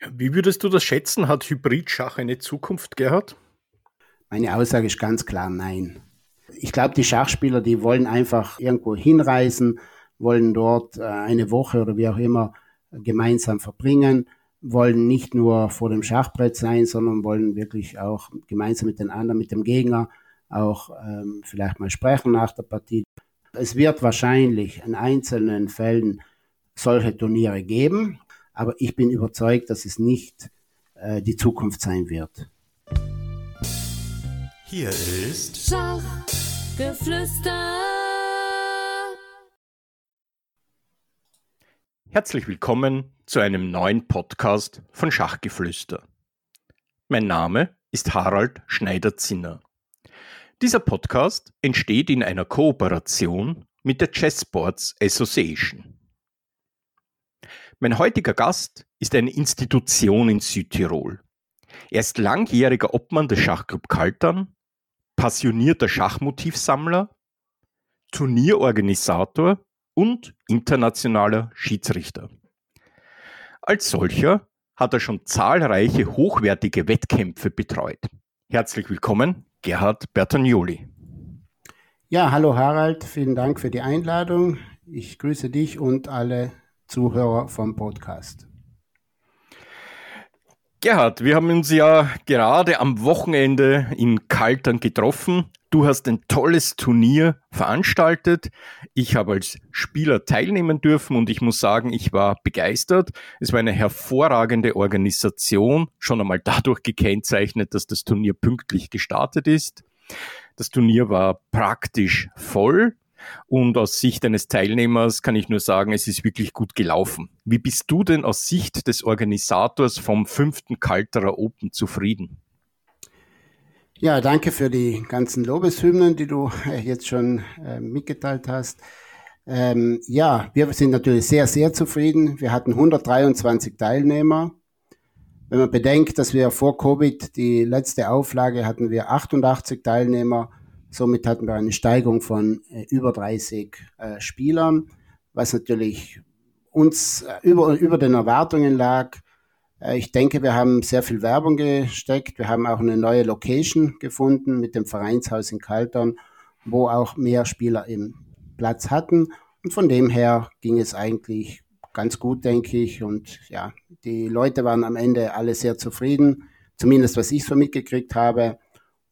Wie würdest du das schätzen? Hat Hybridschach eine Zukunft, Gerhard? Meine Aussage ist ganz klar nein. Ich glaube, die Schachspieler, die wollen einfach irgendwo hinreisen, wollen dort äh, eine Woche oder wie auch immer gemeinsam verbringen, wollen nicht nur vor dem Schachbrett sein, sondern wollen wirklich auch gemeinsam mit den anderen, mit dem Gegner auch ähm, vielleicht mal sprechen nach der Partie. Es wird wahrscheinlich in einzelnen Fällen solche Turniere geben, aber ich bin überzeugt, dass es nicht äh, die Zukunft sein wird. Hier ist Schachgeflüster. Herzlich willkommen zu einem neuen Podcast von Schachgeflüster. Mein Name ist Harald Schneider-Zinner. Dieser Podcast entsteht in einer Kooperation mit der Chessboards Association. Mein heutiger Gast ist eine Institution in Südtirol. Er ist langjähriger Obmann des Schachclub Kaltern, passionierter Schachmotivsammler, Turnierorganisator und internationaler Schiedsrichter. Als solcher hat er schon zahlreiche hochwertige Wettkämpfe betreut. Herzlich willkommen, Gerhard Bertagnoli. Ja, hallo Harald, vielen Dank für die Einladung. Ich grüße dich und alle Zuhörer vom Podcast. Gerhard, wir haben uns ja gerade am Wochenende in Kaltern getroffen. Du hast ein tolles Turnier veranstaltet. Ich habe als Spieler teilnehmen dürfen und ich muss sagen, ich war begeistert. Es war eine hervorragende Organisation, schon einmal dadurch gekennzeichnet, dass das Turnier pünktlich gestartet ist. Das Turnier war praktisch voll. Und aus Sicht eines Teilnehmers kann ich nur sagen, es ist wirklich gut gelaufen. Wie bist du denn aus Sicht des Organisators vom fünften Kalterer Open zufrieden? Ja, danke für die ganzen Lobeshymnen, die du äh, jetzt schon äh, mitgeteilt hast. Ähm, ja, wir sind natürlich sehr, sehr zufrieden. Wir hatten 123 Teilnehmer. Wenn man bedenkt, dass wir vor Covid die letzte Auflage hatten wir 88 Teilnehmer Somit hatten wir eine Steigerung von äh, über 30 äh, Spielern, was natürlich uns äh, über, über den Erwartungen lag. Ich denke, wir haben sehr viel Werbung gesteckt. Wir haben auch eine neue Location gefunden mit dem Vereinshaus in Kaltern, wo auch mehr Spieler im Platz hatten. Und von dem her ging es eigentlich ganz gut, denke ich. Und ja, die Leute waren am Ende alle sehr zufrieden, zumindest was ich so mitgekriegt habe.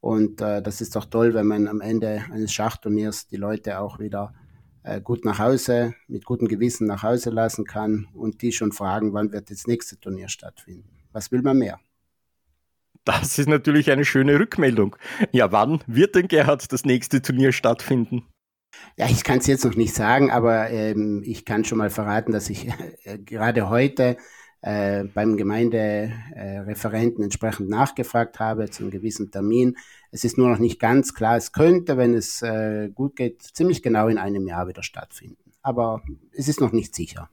Und äh, das ist doch toll, wenn man am Ende eines Schachturniers die Leute auch wieder äh, gut nach Hause, mit gutem Gewissen nach Hause lassen kann und die schon fragen, wann wird das nächste Turnier stattfinden. Was will man mehr? Das ist natürlich eine schöne Rückmeldung. Ja, wann wird denn Gerhard das nächste Turnier stattfinden? Ja, ich kann es jetzt noch nicht sagen, aber ähm, ich kann schon mal verraten, dass ich äh, gerade heute äh, beim Gemeindereferenten entsprechend nachgefragt habe zu einem gewissen Termin. Es ist nur noch nicht ganz klar. Es könnte, wenn es äh, gut geht, ziemlich genau in einem Jahr wieder stattfinden. Aber es ist noch nicht sicher.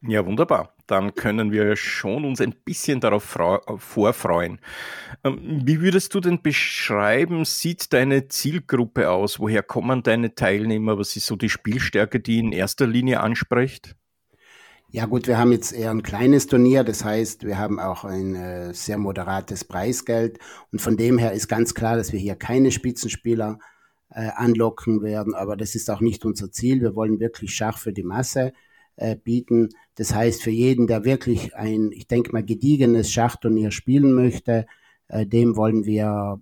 Ja, wunderbar. Dann können wir schon uns ein bisschen darauf vorfreuen. Ähm, wie würdest du denn beschreiben, sieht deine Zielgruppe aus? Woher kommen deine Teilnehmer? Was ist so die Spielstärke, die in erster Linie anspricht? Ja gut, wir haben jetzt eher ein kleines Turnier, das heißt, wir haben auch ein äh, sehr moderates Preisgeld und von dem her ist ganz klar, dass wir hier keine Spitzenspieler äh, anlocken werden, aber das ist auch nicht unser Ziel. Wir wollen wirklich Schach für die Masse äh, bieten. Das heißt, für jeden, der wirklich ein, ich denke mal, gediegenes Schachturnier spielen möchte, äh, dem wollen wir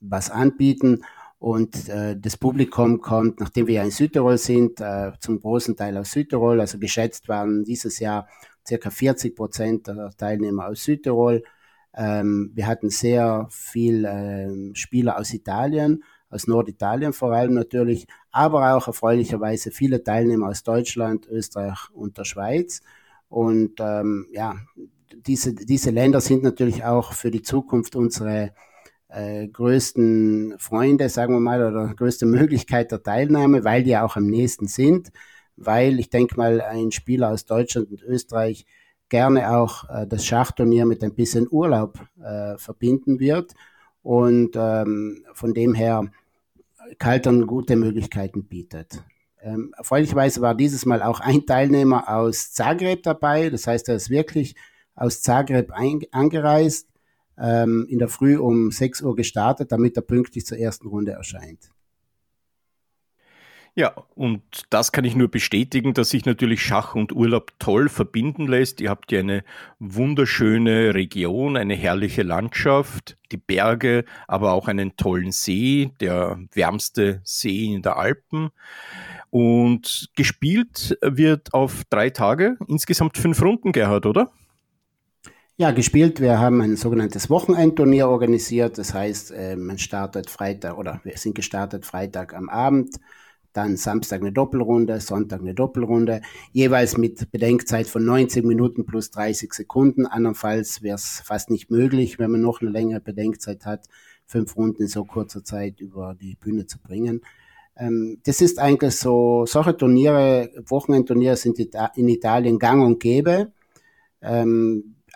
was anbieten und äh, das Publikum kommt, nachdem wir ja in Südtirol sind, äh, zum großen Teil aus Südtirol. Also geschätzt waren dieses Jahr circa 40 Prozent der Teilnehmer aus Südtirol. Ähm, wir hatten sehr viel äh, Spieler aus Italien, aus Norditalien vor allem natürlich, aber auch erfreulicherweise viele Teilnehmer aus Deutschland, Österreich und der Schweiz. Und ähm, ja, diese, diese Länder sind natürlich auch für die Zukunft unsere äh, größten Freunde, sagen wir mal, oder größte Möglichkeit der Teilnahme, weil die auch am nächsten sind, weil ich denke mal, ein Spieler aus Deutschland und Österreich gerne auch äh, das Schachturnier mit ein bisschen Urlaub äh, verbinden wird. Und ähm, von dem her Kaltern gute Möglichkeiten bietet. Ähm, erfreulicherweise war dieses Mal auch ein Teilnehmer aus Zagreb dabei, das heißt, er ist wirklich aus Zagreb angereist, ähm, in der Früh um 6 Uhr gestartet, damit er pünktlich zur ersten Runde erscheint. Ja, und das kann ich nur bestätigen, dass sich natürlich Schach und Urlaub toll verbinden lässt. Ihr habt ja eine wunderschöne Region, eine herrliche Landschaft, die Berge, aber auch einen tollen See, der wärmste See in der Alpen. Und gespielt wird auf drei Tage, insgesamt fünf Runden, Gerhard, oder? Ja, gespielt. Wir haben ein sogenanntes Wochenendturnier organisiert. Das heißt, äh, man startet Freitag oder wir sind gestartet Freitag am Abend dann Samstag eine Doppelrunde, Sonntag eine Doppelrunde, jeweils mit Bedenkzeit von 90 Minuten plus 30 Sekunden. Andernfalls wäre es fast nicht möglich, wenn man noch eine längere Bedenkzeit hat, fünf Runden in so kurzer Zeit über die Bühne zu bringen. Ähm, das ist eigentlich so, solche Turniere, Wochenendturniere sind in Italien gang und gäbe.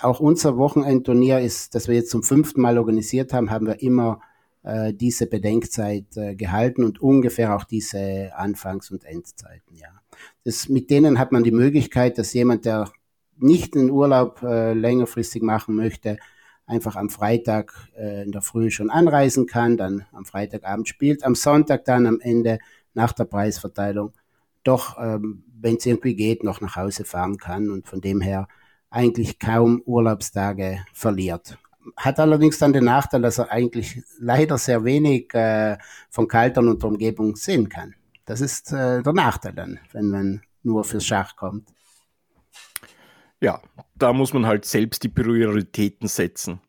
Auch unser Wochenendturnier ist, das wir jetzt zum fünften Mal organisiert haben, haben wir immer äh, diese Bedenkzeit äh, gehalten und ungefähr auch diese Anfangs- und Endzeiten, ja. Das, mit denen hat man die Möglichkeit, dass jemand, der nicht den Urlaub äh, längerfristig machen möchte, einfach am Freitag äh, in der Früh schon anreisen kann, dann am Freitagabend spielt, am Sonntag dann am Ende nach der Preisverteilung doch, ähm, wenn es irgendwie geht, noch nach Hause fahren kann und von dem her eigentlich kaum Urlaubstage verliert hat allerdings dann den Nachteil, dass er eigentlich leider sehr wenig äh, von Kaltern und der Umgebung sehen kann. Das ist äh, der Nachteil dann, wenn man nur fürs Schach kommt. Ja, da muss man halt selbst die Prioritäten setzen.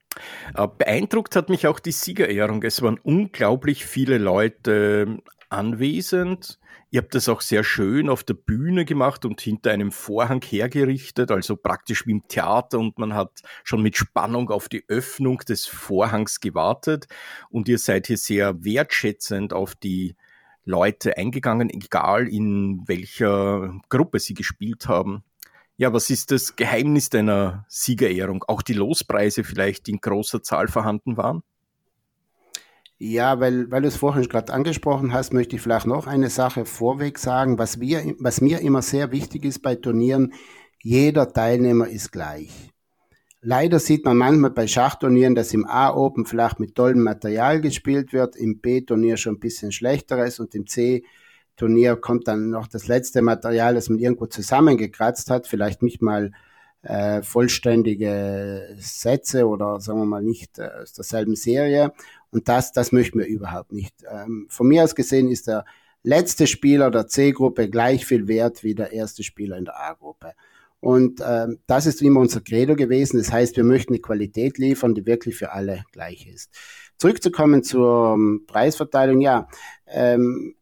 Äh, beeindruckt hat mich auch die Siegerehrung. Es waren unglaublich viele Leute anwesend. Ihr habt das auch sehr schön auf der Bühne gemacht und hinter einem Vorhang hergerichtet, also praktisch wie im Theater und man hat schon mit Spannung auf die Öffnung des Vorhangs gewartet und ihr seid hier sehr wertschätzend auf die Leute eingegangen, egal in welcher Gruppe sie gespielt haben. Ja, was ist das Geheimnis deiner Siegerehrung? Auch die Lospreise vielleicht in großer Zahl vorhanden waren? Ja, weil, weil du es vorhin gerade angesprochen hast, möchte ich vielleicht noch eine Sache vorweg sagen. Was, wir, was mir immer sehr wichtig ist bei Turnieren, jeder Teilnehmer ist gleich. Leider sieht man manchmal bei Schachturnieren, dass im A-Open vielleicht mit tollem Material gespielt wird, im B-Turnier schon ein bisschen schlechteres und im C-Turnier kommt dann noch das letzte Material, das man irgendwo zusammengekratzt hat, vielleicht nicht mal äh, vollständige Sätze oder sagen wir mal nicht äh, aus derselben Serie. Und das, das möchten wir überhaupt nicht. Ähm, von mir aus gesehen ist der letzte Spieler der C-Gruppe gleich viel wert wie der erste Spieler in der A-Gruppe. Und ähm, das ist immer unser Credo gewesen. Das heißt, wir möchten eine Qualität liefern, die wirklich für alle gleich ist. Zurückzukommen zur ähm, Preisverteilung, ja. Ähm,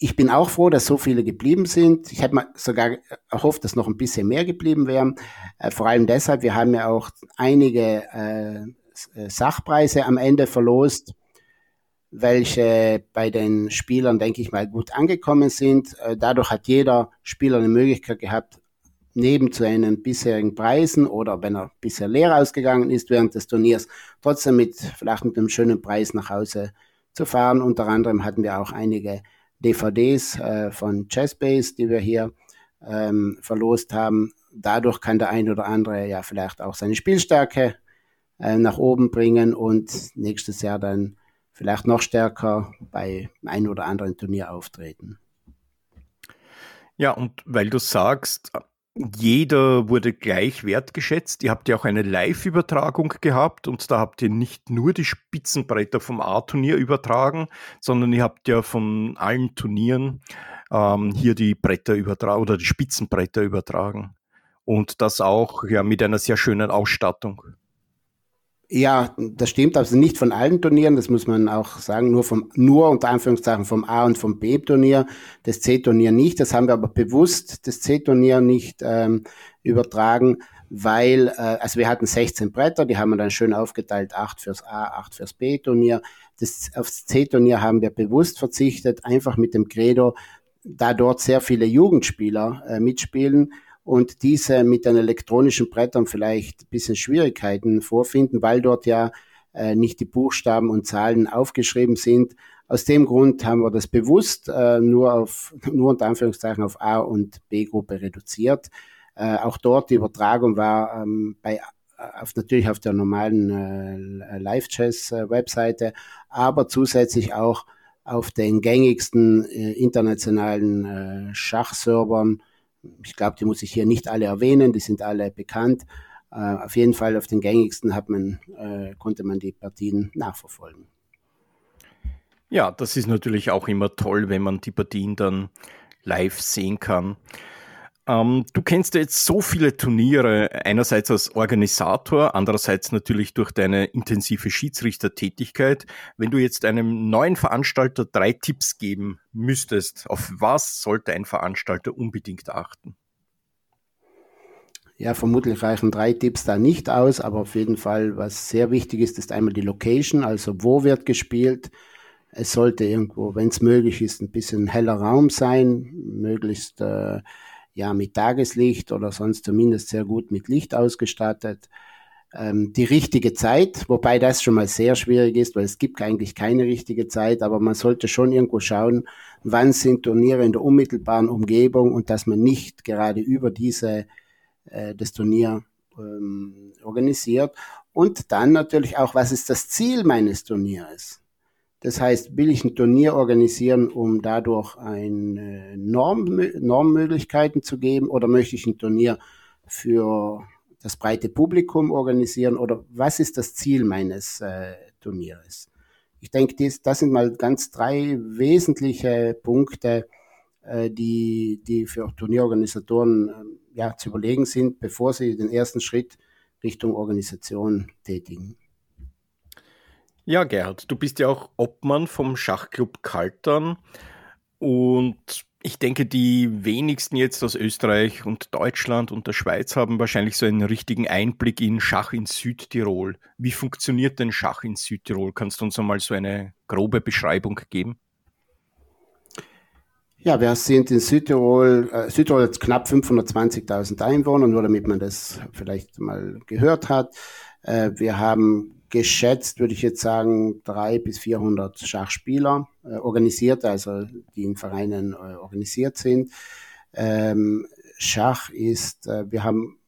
ich bin auch froh, dass so viele geblieben sind. Ich hätte mir sogar erhofft, dass noch ein bisschen mehr geblieben wären. Äh, vor allem deshalb, wir haben ja auch einige äh, Sachpreise am Ende verlost, welche bei den Spielern, denke ich mal, gut angekommen sind. Äh, dadurch hat jeder Spieler eine Möglichkeit gehabt, neben zu seinen bisherigen Preisen oder wenn er bisher leer ausgegangen ist während des Turniers, trotzdem mit vielleicht mit einem schönen Preis nach Hause zu fahren. Unter anderem hatten wir auch einige DVDs äh, von Chessbase, die wir hier ähm, verlost haben. Dadurch kann der ein oder andere ja vielleicht auch seine Spielstärke äh, nach oben bringen und nächstes Jahr dann vielleicht noch stärker bei ein oder anderen Turnier auftreten. Ja, und weil du sagst, jeder wurde gleich wertgeschätzt. Ihr habt ja auch eine Live-Übertragung gehabt und da habt ihr nicht nur die Spitzenbretter vom A-Turnier übertragen, sondern ihr habt ja von allen Turnieren ähm, hier die Bretter übertragen oder die Spitzenbretter übertragen. Und das auch ja mit einer sehr schönen Ausstattung. Ja, das stimmt, also nicht von allen Turnieren, das muss man auch sagen, nur vom, nur unter Anführungszeichen vom A und vom B-Turnier, das C-Turnier nicht. Das haben wir aber bewusst, das C-Turnier nicht ähm, übertragen, weil, äh, also wir hatten 16 Bretter, die haben wir dann schön aufgeteilt, 8 fürs A, 8 fürs B-Turnier. Das, aufs C-Turnier haben wir bewusst verzichtet, einfach mit dem Credo, da dort sehr viele Jugendspieler äh, mitspielen, und diese mit den elektronischen Brettern vielleicht ein bisschen Schwierigkeiten vorfinden, weil dort ja äh, nicht die Buchstaben und Zahlen aufgeschrieben sind. Aus dem Grund haben wir das bewusst äh, nur auf, nur unter Anführungszeichen auf A- und B-Gruppe reduziert. Äh, auch dort die Übertragung war ähm, bei auf, natürlich auf der normalen äh, Live-Chess-Webseite, aber zusätzlich auch auf den gängigsten äh, internationalen äh, Schachservern. Ich glaube, die muss ich hier nicht alle erwähnen, die sind alle bekannt. Äh, auf jeden Fall auf den gängigsten man, äh, konnte man die Partien nachverfolgen. Ja, das ist natürlich auch immer toll, wenn man die Partien dann live sehen kann. Ähm, du kennst ja jetzt so viele Turniere, einerseits als Organisator, andererseits natürlich durch deine intensive Schiedsrichtertätigkeit. Wenn du jetzt einem neuen Veranstalter drei Tipps geben müsstest, auf was sollte ein Veranstalter unbedingt achten? Ja, vermutlich reichen drei Tipps da nicht aus, aber auf jeden Fall, was sehr wichtig ist, ist einmal die Location, also wo wird gespielt. Es sollte irgendwo, wenn es möglich ist, ein bisschen heller Raum sein, möglichst äh, ja mit Tageslicht oder sonst zumindest sehr gut mit Licht ausgestattet. Ähm, die richtige Zeit, wobei das schon mal sehr schwierig ist, weil es gibt eigentlich keine richtige Zeit, aber man sollte schon irgendwo schauen, wann sind Turniere in der unmittelbaren Umgebung und dass man nicht gerade über diese äh, das Turnier ähm, organisiert. Und dann natürlich auch, was ist das Ziel meines Turniers? Das heißt, will ich ein Turnier organisieren, um dadurch eine Norm, Normmöglichkeiten zu geben oder möchte ich ein Turnier für das breite Publikum organisieren oder was ist das Ziel meines äh, Turnieres? Ich denke, dies, das sind mal ganz drei wesentliche Punkte, äh, die, die für Turnierorganisatoren äh, ja, zu überlegen sind, bevor sie den ersten Schritt Richtung Organisation tätigen. Ja, Gerhard, du bist ja auch Obmann vom Schachclub Kaltern und ich denke, die wenigsten jetzt aus Österreich und Deutschland und der Schweiz haben wahrscheinlich so einen richtigen Einblick in Schach in Südtirol. Wie funktioniert denn Schach in Südtirol? Kannst du uns einmal so eine grobe Beschreibung geben? Ja, wir sind in Südtirol, äh, Südtirol hat knapp 520.000 Einwohner, nur damit man das vielleicht mal gehört hat. Äh, wir haben geschätzt, würde ich jetzt sagen, drei bis 400 Schachspieler äh, organisiert, also die in Vereinen äh, organisiert sind. Ähm, Schach ist, äh, wir haben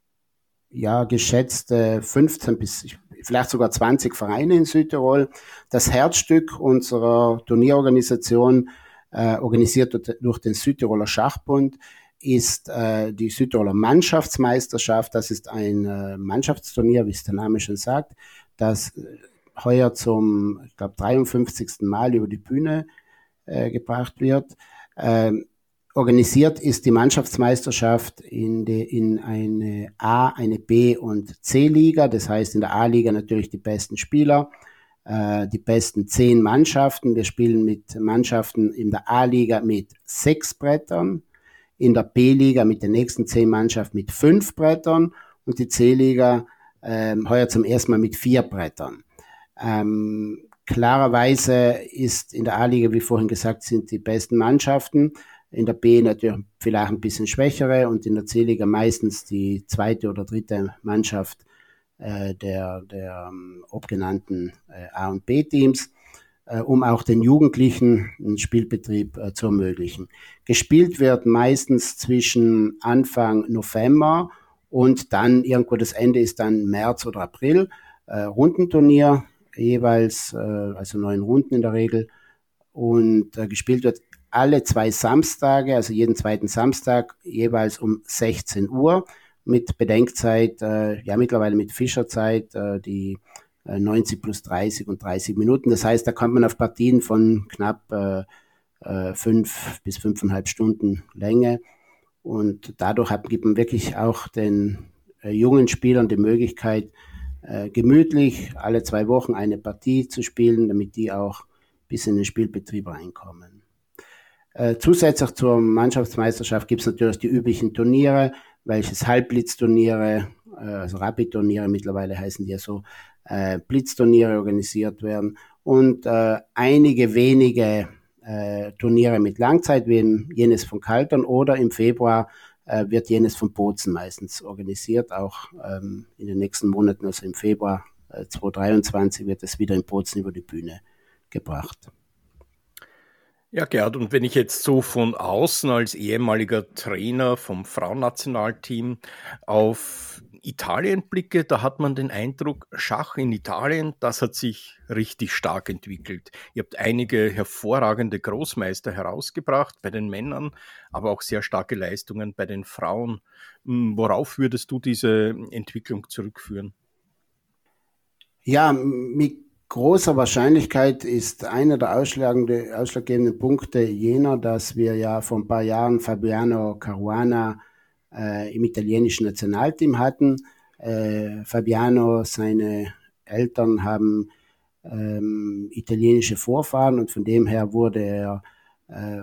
ja geschätzt äh, 15 bis vielleicht sogar 20 Vereine in Südtirol. Das Herzstück unserer Turnierorganisation, äh, organisiert durch den Südtiroler Schachbund, ist äh, die Südtiroler Mannschaftsmeisterschaft. Das ist ein äh, Mannschaftsturnier, wie es der Name schon sagt das heuer zum, ich glaube, 53. Mal über die Bühne äh, gebracht wird. Ähm, organisiert ist die Mannschaftsmeisterschaft in, die, in eine A, eine B und C-Liga. Das heißt in der A-Liga natürlich die besten Spieler, äh, die besten zehn Mannschaften. Wir spielen mit Mannschaften in der A-Liga mit sechs Brettern, in der B-Liga mit den nächsten zehn Mannschaften mit fünf Brettern und die C-Liga ähm, heuer zum ersten Mal mit vier Brettern. Ähm, klarerweise ist in der A-Liga, wie vorhin gesagt, sind die besten Mannschaften. In der B natürlich vielleicht ein bisschen schwächere und in der C-Liga meistens die zweite oder dritte Mannschaft äh, der, der ähm, obgenannten äh, A- und B-Teams, äh, um auch den Jugendlichen einen Spielbetrieb äh, zu ermöglichen. Gespielt wird meistens zwischen Anfang November und dann irgendwo das Ende ist dann März oder April. Äh, Rundenturnier, jeweils, äh, also neun Runden in der Regel. Und äh, gespielt wird alle zwei Samstage, also jeden zweiten Samstag, jeweils um 16 Uhr mit Bedenkzeit, äh, ja mittlerweile mit Fischerzeit, äh, die äh, 90 plus 30 und 30 Minuten. Das heißt, da kommt man auf Partien von knapp äh, äh, fünf bis fünfeinhalb Stunden Länge. Und dadurch hat, gibt man wirklich auch den äh, jungen Spielern die Möglichkeit, äh, gemütlich alle zwei Wochen eine Partie zu spielen, damit die auch bis in den Spielbetrieb reinkommen. Äh, zusätzlich zur Mannschaftsmeisterschaft gibt es natürlich die üblichen Turniere, welches Halbblitzturniere, äh, also Rapid-Turniere mittlerweile heißen die ja so, äh, Blitzturniere organisiert werden und äh, einige wenige äh, Turniere mit Langzeit, wie jenes von Kaltern oder im Februar äh, wird jenes von Bozen meistens organisiert, auch ähm, in den nächsten Monaten, also im Februar äh, 2023 wird es wieder in Bozen über die Bühne gebracht. Ja, Gerd, und wenn ich jetzt so von außen als ehemaliger Trainer vom Frauennationalteam auf Italien blicke, da hat man den Eindruck, Schach in Italien, das hat sich richtig stark entwickelt. Ihr habt einige hervorragende Großmeister herausgebracht bei den Männern, aber auch sehr starke Leistungen bei den Frauen. Hm, worauf würdest du diese Entwicklung zurückführen? Ja, mit großer Wahrscheinlichkeit ist einer der ausschlaggebenden Punkte jener, dass wir ja vor ein paar Jahren Fabiano Caruana äh, im italienischen Nationalteam hatten. Äh, Fabiano, seine Eltern haben ähm, italienische Vorfahren und von dem her wurde er äh,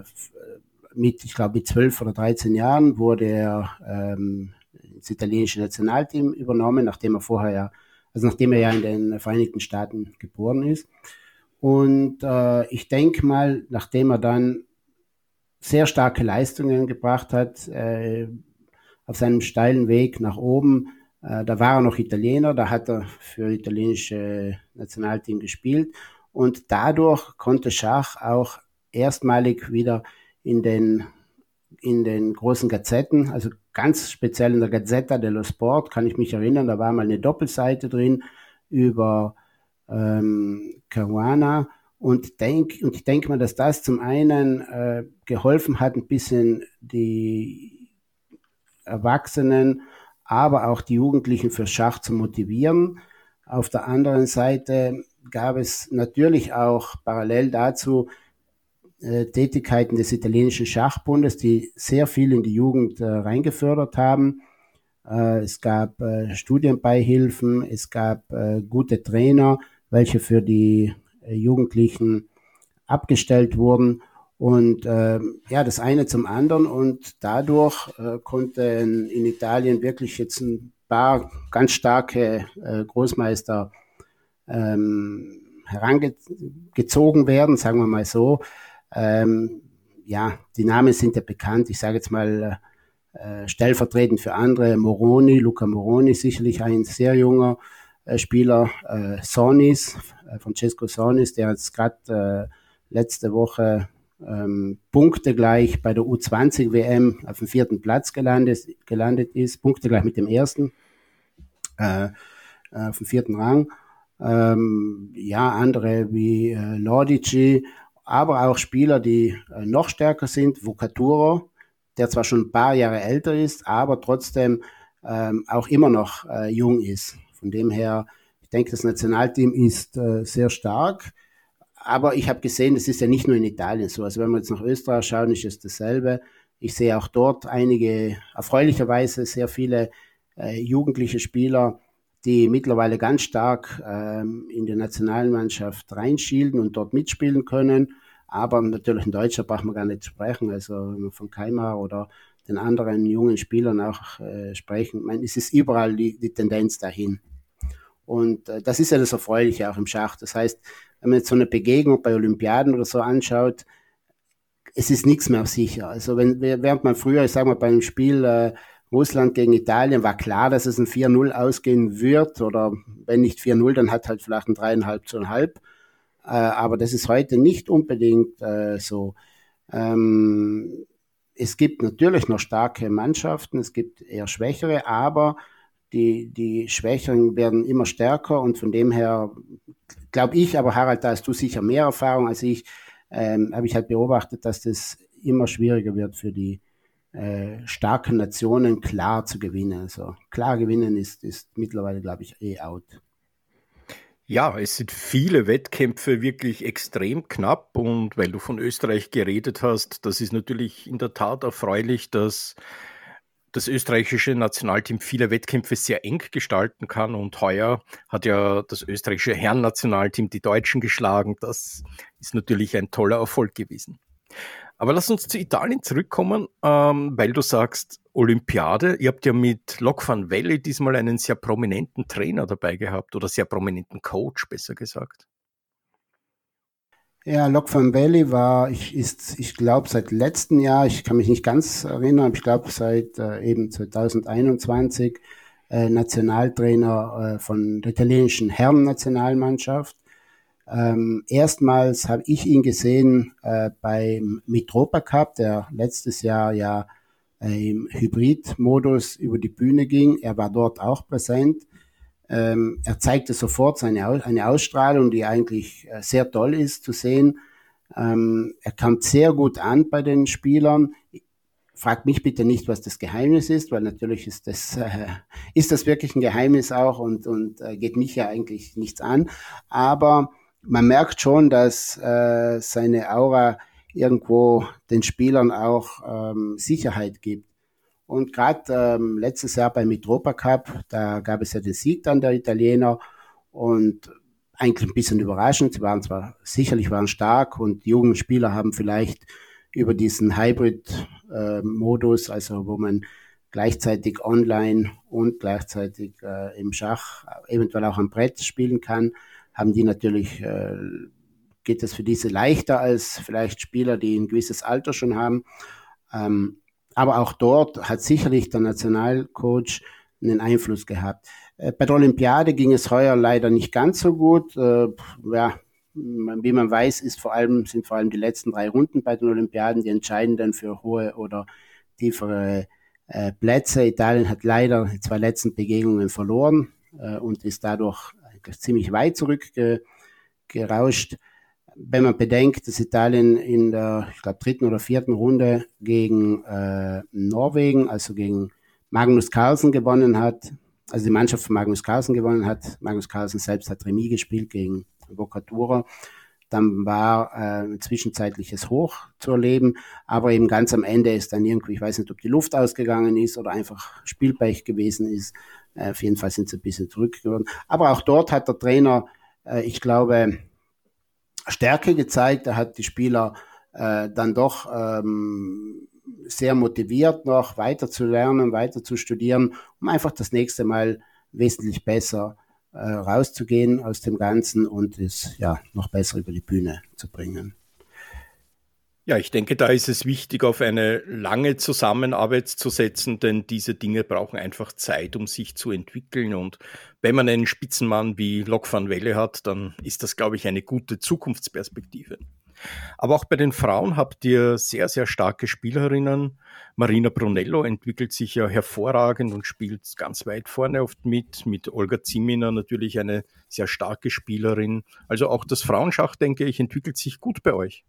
mit, ich glaube, mit 12 oder 13 Jahren wurde er ähm, ins italienische Nationalteam übernommen, nachdem er vorher ja also nachdem er ja in den Vereinigten Staaten geboren ist. Und äh, ich denke mal, nachdem er dann sehr starke Leistungen gebracht hat, äh, auf seinem steilen Weg nach oben, äh, da war er noch Italiener, da hat er für italienische Nationalteam gespielt und dadurch konnte Schach auch erstmalig wieder in den in den großen Gazetten, also ganz speziell in der Gazzetta dello Sport, kann ich mich erinnern, da war mal eine Doppelseite drin über ähm, Caruana und, denk, und ich denke mal, dass das zum einen äh, geholfen hat, ein bisschen die Erwachsenen, aber auch die Jugendlichen für Schach zu motivieren. Auf der anderen Seite gab es natürlich auch parallel dazu äh, Tätigkeiten des italienischen Schachbundes, die sehr viel in die Jugend äh, reingefördert haben. Äh, es gab äh, Studienbeihilfen, es gab äh, gute Trainer, welche für die äh, Jugendlichen abgestellt wurden. Und ja, das eine zum anderen. Und dadurch konnten in Italien wirklich jetzt ein paar ganz starke Großmeister ähm, herangezogen werden, sagen wir mal so, ähm, ja, die Namen sind ja bekannt. Ich sage jetzt mal äh, stellvertretend für andere. Moroni, Luca Moroni, sicherlich ein sehr junger äh, Spieler. Äh, Sonis, äh, Francesco Sonis, der jetzt gerade äh, letzte Woche ähm, Punkte gleich bei der U20 WM auf dem vierten Platz gelandet, gelandet ist. Punkte gleich mit dem ersten äh, auf dem vierten Rang. Ähm, ja, andere wie äh, Lodici aber auch Spieler, die äh, noch stärker sind. Vocaturo, der zwar schon ein paar Jahre älter ist, aber trotzdem ähm, auch immer noch äh, jung ist. Von dem her, ich denke, das Nationalteam ist äh, sehr stark. Aber ich habe gesehen, das ist ja nicht nur in Italien so. Also wenn wir jetzt nach Österreich schauen, ist es dasselbe. Ich sehe auch dort einige, erfreulicherweise sehr viele äh, jugendliche Spieler, die mittlerweile ganz stark ähm, in die Nationalmannschaft reinschielden und dort mitspielen können. Aber natürlich in Deutschland braucht man gar nicht sprechen. Also wenn wir von Keimar oder den anderen jungen Spielern auch äh, sprechen, meine, es ist überall die, die Tendenz dahin. Und äh, das ist ja das Erfreuliche auch im Schach. Das heißt, wenn man jetzt so eine Begegnung bei Olympiaden oder so anschaut, es ist nichts mehr sicher. Also wenn während man früher, ich sage mal, bei einem Spiel äh, Russland gegen Italien war klar, dass es ein 4-0 ausgehen wird oder wenn nicht 4-0, dann hat halt vielleicht ein 3,5 zu 1,5. Äh, aber das ist heute nicht unbedingt äh, so. Ähm, es gibt natürlich noch starke Mannschaften, es gibt eher schwächere, aber die, die Schwächeren werden immer stärker und von dem her glaube ich, aber Harald, da hast du sicher mehr Erfahrung als ich, ähm, habe ich halt beobachtet, dass das immer schwieriger wird für die äh, starken Nationen klar zu gewinnen. Also klar gewinnen ist, ist mittlerweile, glaube ich, eh out. Ja, es sind viele Wettkämpfe wirklich extrem knapp und weil du von Österreich geredet hast, das ist natürlich in der Tat erfreulich, dass das österreichische Nationalteam viele Wettkämpfe sehr eng gestalten kann und heuer hat ja das österreichische Herrennationalteam die Deutschen geschlagen. Das ist natürlich ein toller Erfolg gewesen. Aber lass uns zu Italien zurückkommen, ähm, weil du sagst Olympiade. Ihr habt ja mit Lok van Valley diesmal einen sehr prominenten Trainer dabei gehabt oder sehr prominenten Coach, besser gesagt. Ja, Lok van Valley war, ich, ist, ich glaube, seit letztem Jahr, ich kann mich nicht ganz erinnern, ich glaube, seit äh, eben 2021 äh, Nationaltrainer äh, von der italienischen Herren-Nationalmannschaft. Ähm, erstmals habe ich ihn gesehen äh, beim Mitropa Cup, der letztes Jahr ja äh, im Hybrid-Modus über die Bühne ging. Er war dort auch präsent. Ähm, er zeigte sofort seine eine Ausstrahlung, die eigentlich äh, sehr toll ist zu sehen. Ähm, er kam sehr gut an bei den Spielern. Fragt mich bitte nicht, was das Geheimnis ist, weil natürlich ist das, äh, ist das wirklich ein Geheimnis auch und, und äh, geht mich ja eigentlich nichts an. Aber man merkt schon, dass äh, seine Aura irgendwo den Spielern auch ähm, Sicherheit gibt. Und gerade ähm, letztes Jahr beim Mitropa Cup, da gab es ja den Sieg dann der Italiener und eigentlich ein bisschen überraschend. Sie waren zwar sicherlich waren stark und die jungen Spieler haben vielleicht über diesen Hybrid-Modus, äh, also wo man gleichzeitig online und gleichzeitig äh, im Schach, eventuell auch am Brett spielen kann, haben die natürlich, äh, geht es für diese leichter als vielleicht Spieler, die ein gewisses Alter schon haben. Ähm, aber auch dort hat sicherlich der Nationalcoach einen Einfluss gehabt. Äh, bei der Olympiade ging es heuer leider nicht ganz so gut. Äh, ja, wie man weiß, ist vor allem, sind vor allem die letzten drei Runden bei den Olympiaden die entscheidenden für hohe oder tiefere äh, Plätze. Italien hat leider die zwei letzten Begegnungen verloren und ist dadurch ziemlich weit zurückgerauscht. Wenn man bedenkt, dass Italien in der, ich glaube, dritten oder vierten Runde gegen äh, Norwegen, also gegen Magnus Carlsen gewonnen hat, also die Mannschaft von Magnus Carlsen gewonnen hat. Magnus Carlsen selbst hat Remis gespielt gegen Bocatura. Dann war äh, ein zwischenzeitliches Hoch zu erleben, aber eben ganz am Ende ist dann irgendwie, ich weiß nicht, ob die Luft ausgegangen ist oder einfach Spielpech gewesen ist. Äh, auf jeden Fall sind sie ein bisschen zurückgeworden. Aber auch dort hat der Trainer, äh, ich glaube, Stärke gezeigt. Er hat die Spieler äh, dann doch ähm, sehr motiviert, noch weiter zu lernen, weiter zu studieren, um einfach das nächste Mal wesentlich besser äh, rauszugehen aus dem Ganzen und es ja noch besser über die Bühne zu bringen. Ja, ich denke, da ist es wichtig, auf eine lange Zusammenarbeit zu setzen, denn diese Dinge brauchen einfach Zeit, um sich zu entwickeln. Und wenn man einen Spitzenmann wie Lok van Welle hat, dann ist das, glaube ich, eine gute Zukunftsperspektive. Aber auch bei den Frauen habt ihr sehr, sehr starke Spielerinnen. Marina Brunello entwickelt sich ja hervorragend und spielt ganz weit vorne oft mit. Mit Olga Zimina natürlich eine sehr starke Spielerin. Also auch das Frauenschach, denke ich, entwickelt sich gut bei euch.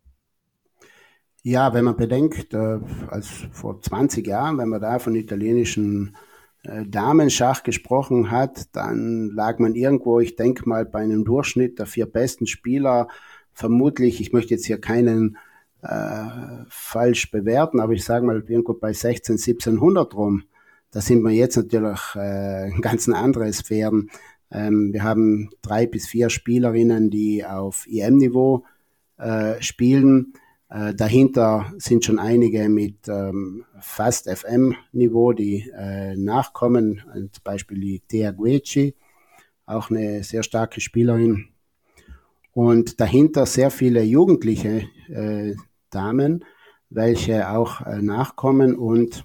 Ja, wenn man bedenkt, äh, als vor 20 Jahren, wenn man da von italienischen äh, Damenschach gesprochen hat, dann lag man irgendwo, ich denke mal, bei einem Durchschnitt der vier besten Spieler vermutlich, ich möchte jetzt hier keinen äh, falsch bewerten, aber ich sage mal irgendwo bei 16, 1700 rum. Da sind wir jetzt natürlich äh, ganz andere Sphären. Ähm, wir haben drei bis vier Spielerinnen, die auf EM-Niveau äh, spielen. Äh, dahinter sind schon einige mit ähm, fast FM-Niveau, die äh, nachkommen. Zum Beispiel die Thea Gueci, auch eine sehr starke Spielerin und dahinter sehr viele jugendliche äh, Damen, welche auch äh, nachkommen und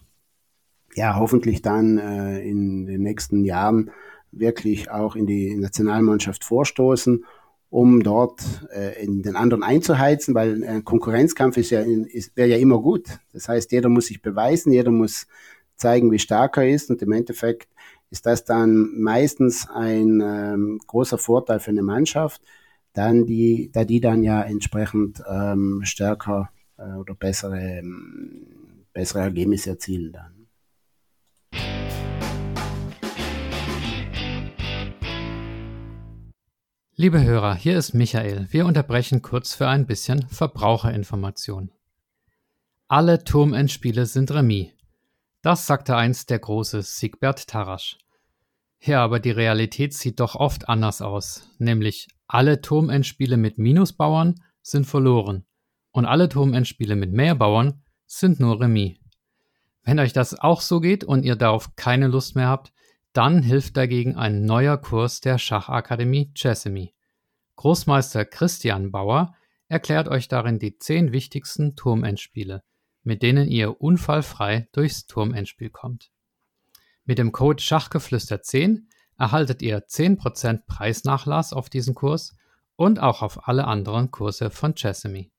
ja, hoffentlich dann äh, in den nächsten Jahren wirklich auch in die Nationalmannschaft vorstoßen, um dort äh, in den anderen einzuheizen, weil ein Konkurrenzkampf ist ja, ist, wäre ja immer gut. Das heißt, jeder muss sich beweisen, jeder muss zeigen, wie stark er ist und im Endeffekt ist das dann meistens ein ähm, großer Vorteil für eine Mannschaft, dann die, da die dann ja entsprechend ähm, stärker äh, oder bessere, ähm, bessere Ergebnisse erzielen dann. Liebe Hörer, hier ist Michael. Wir unterbrechen kurz für ein bisschen Verbraucherinformation. Alle Turmendspiele sind Remis. Das sagte einst der große Siegbert Tarasch. Ja, aber die Realität sieht doch oft anders aus, nämlich alle Turmendspiele mit Minusbauern sind verloren und alle Turmendspiele mit Mehrbauern sind nur Remis. Wenn euch das auch so geht und ihr darauf keine Lust mehr habt, dann hilft dagegen ein neuer Kurs der Schachakademie Chessemy. Großmeister Christian Bauer erklärt euch darin die zehn wichtigsten Turmendspiele, mit denen ihr unfallfrei durchs Turmendspiel kommt. Mit dem Code Schachgeflüster 10 erhaltet ihr 10% Preisnachlass auf diesen Kurs und auch auf alle anderen Kurse von Chessamy.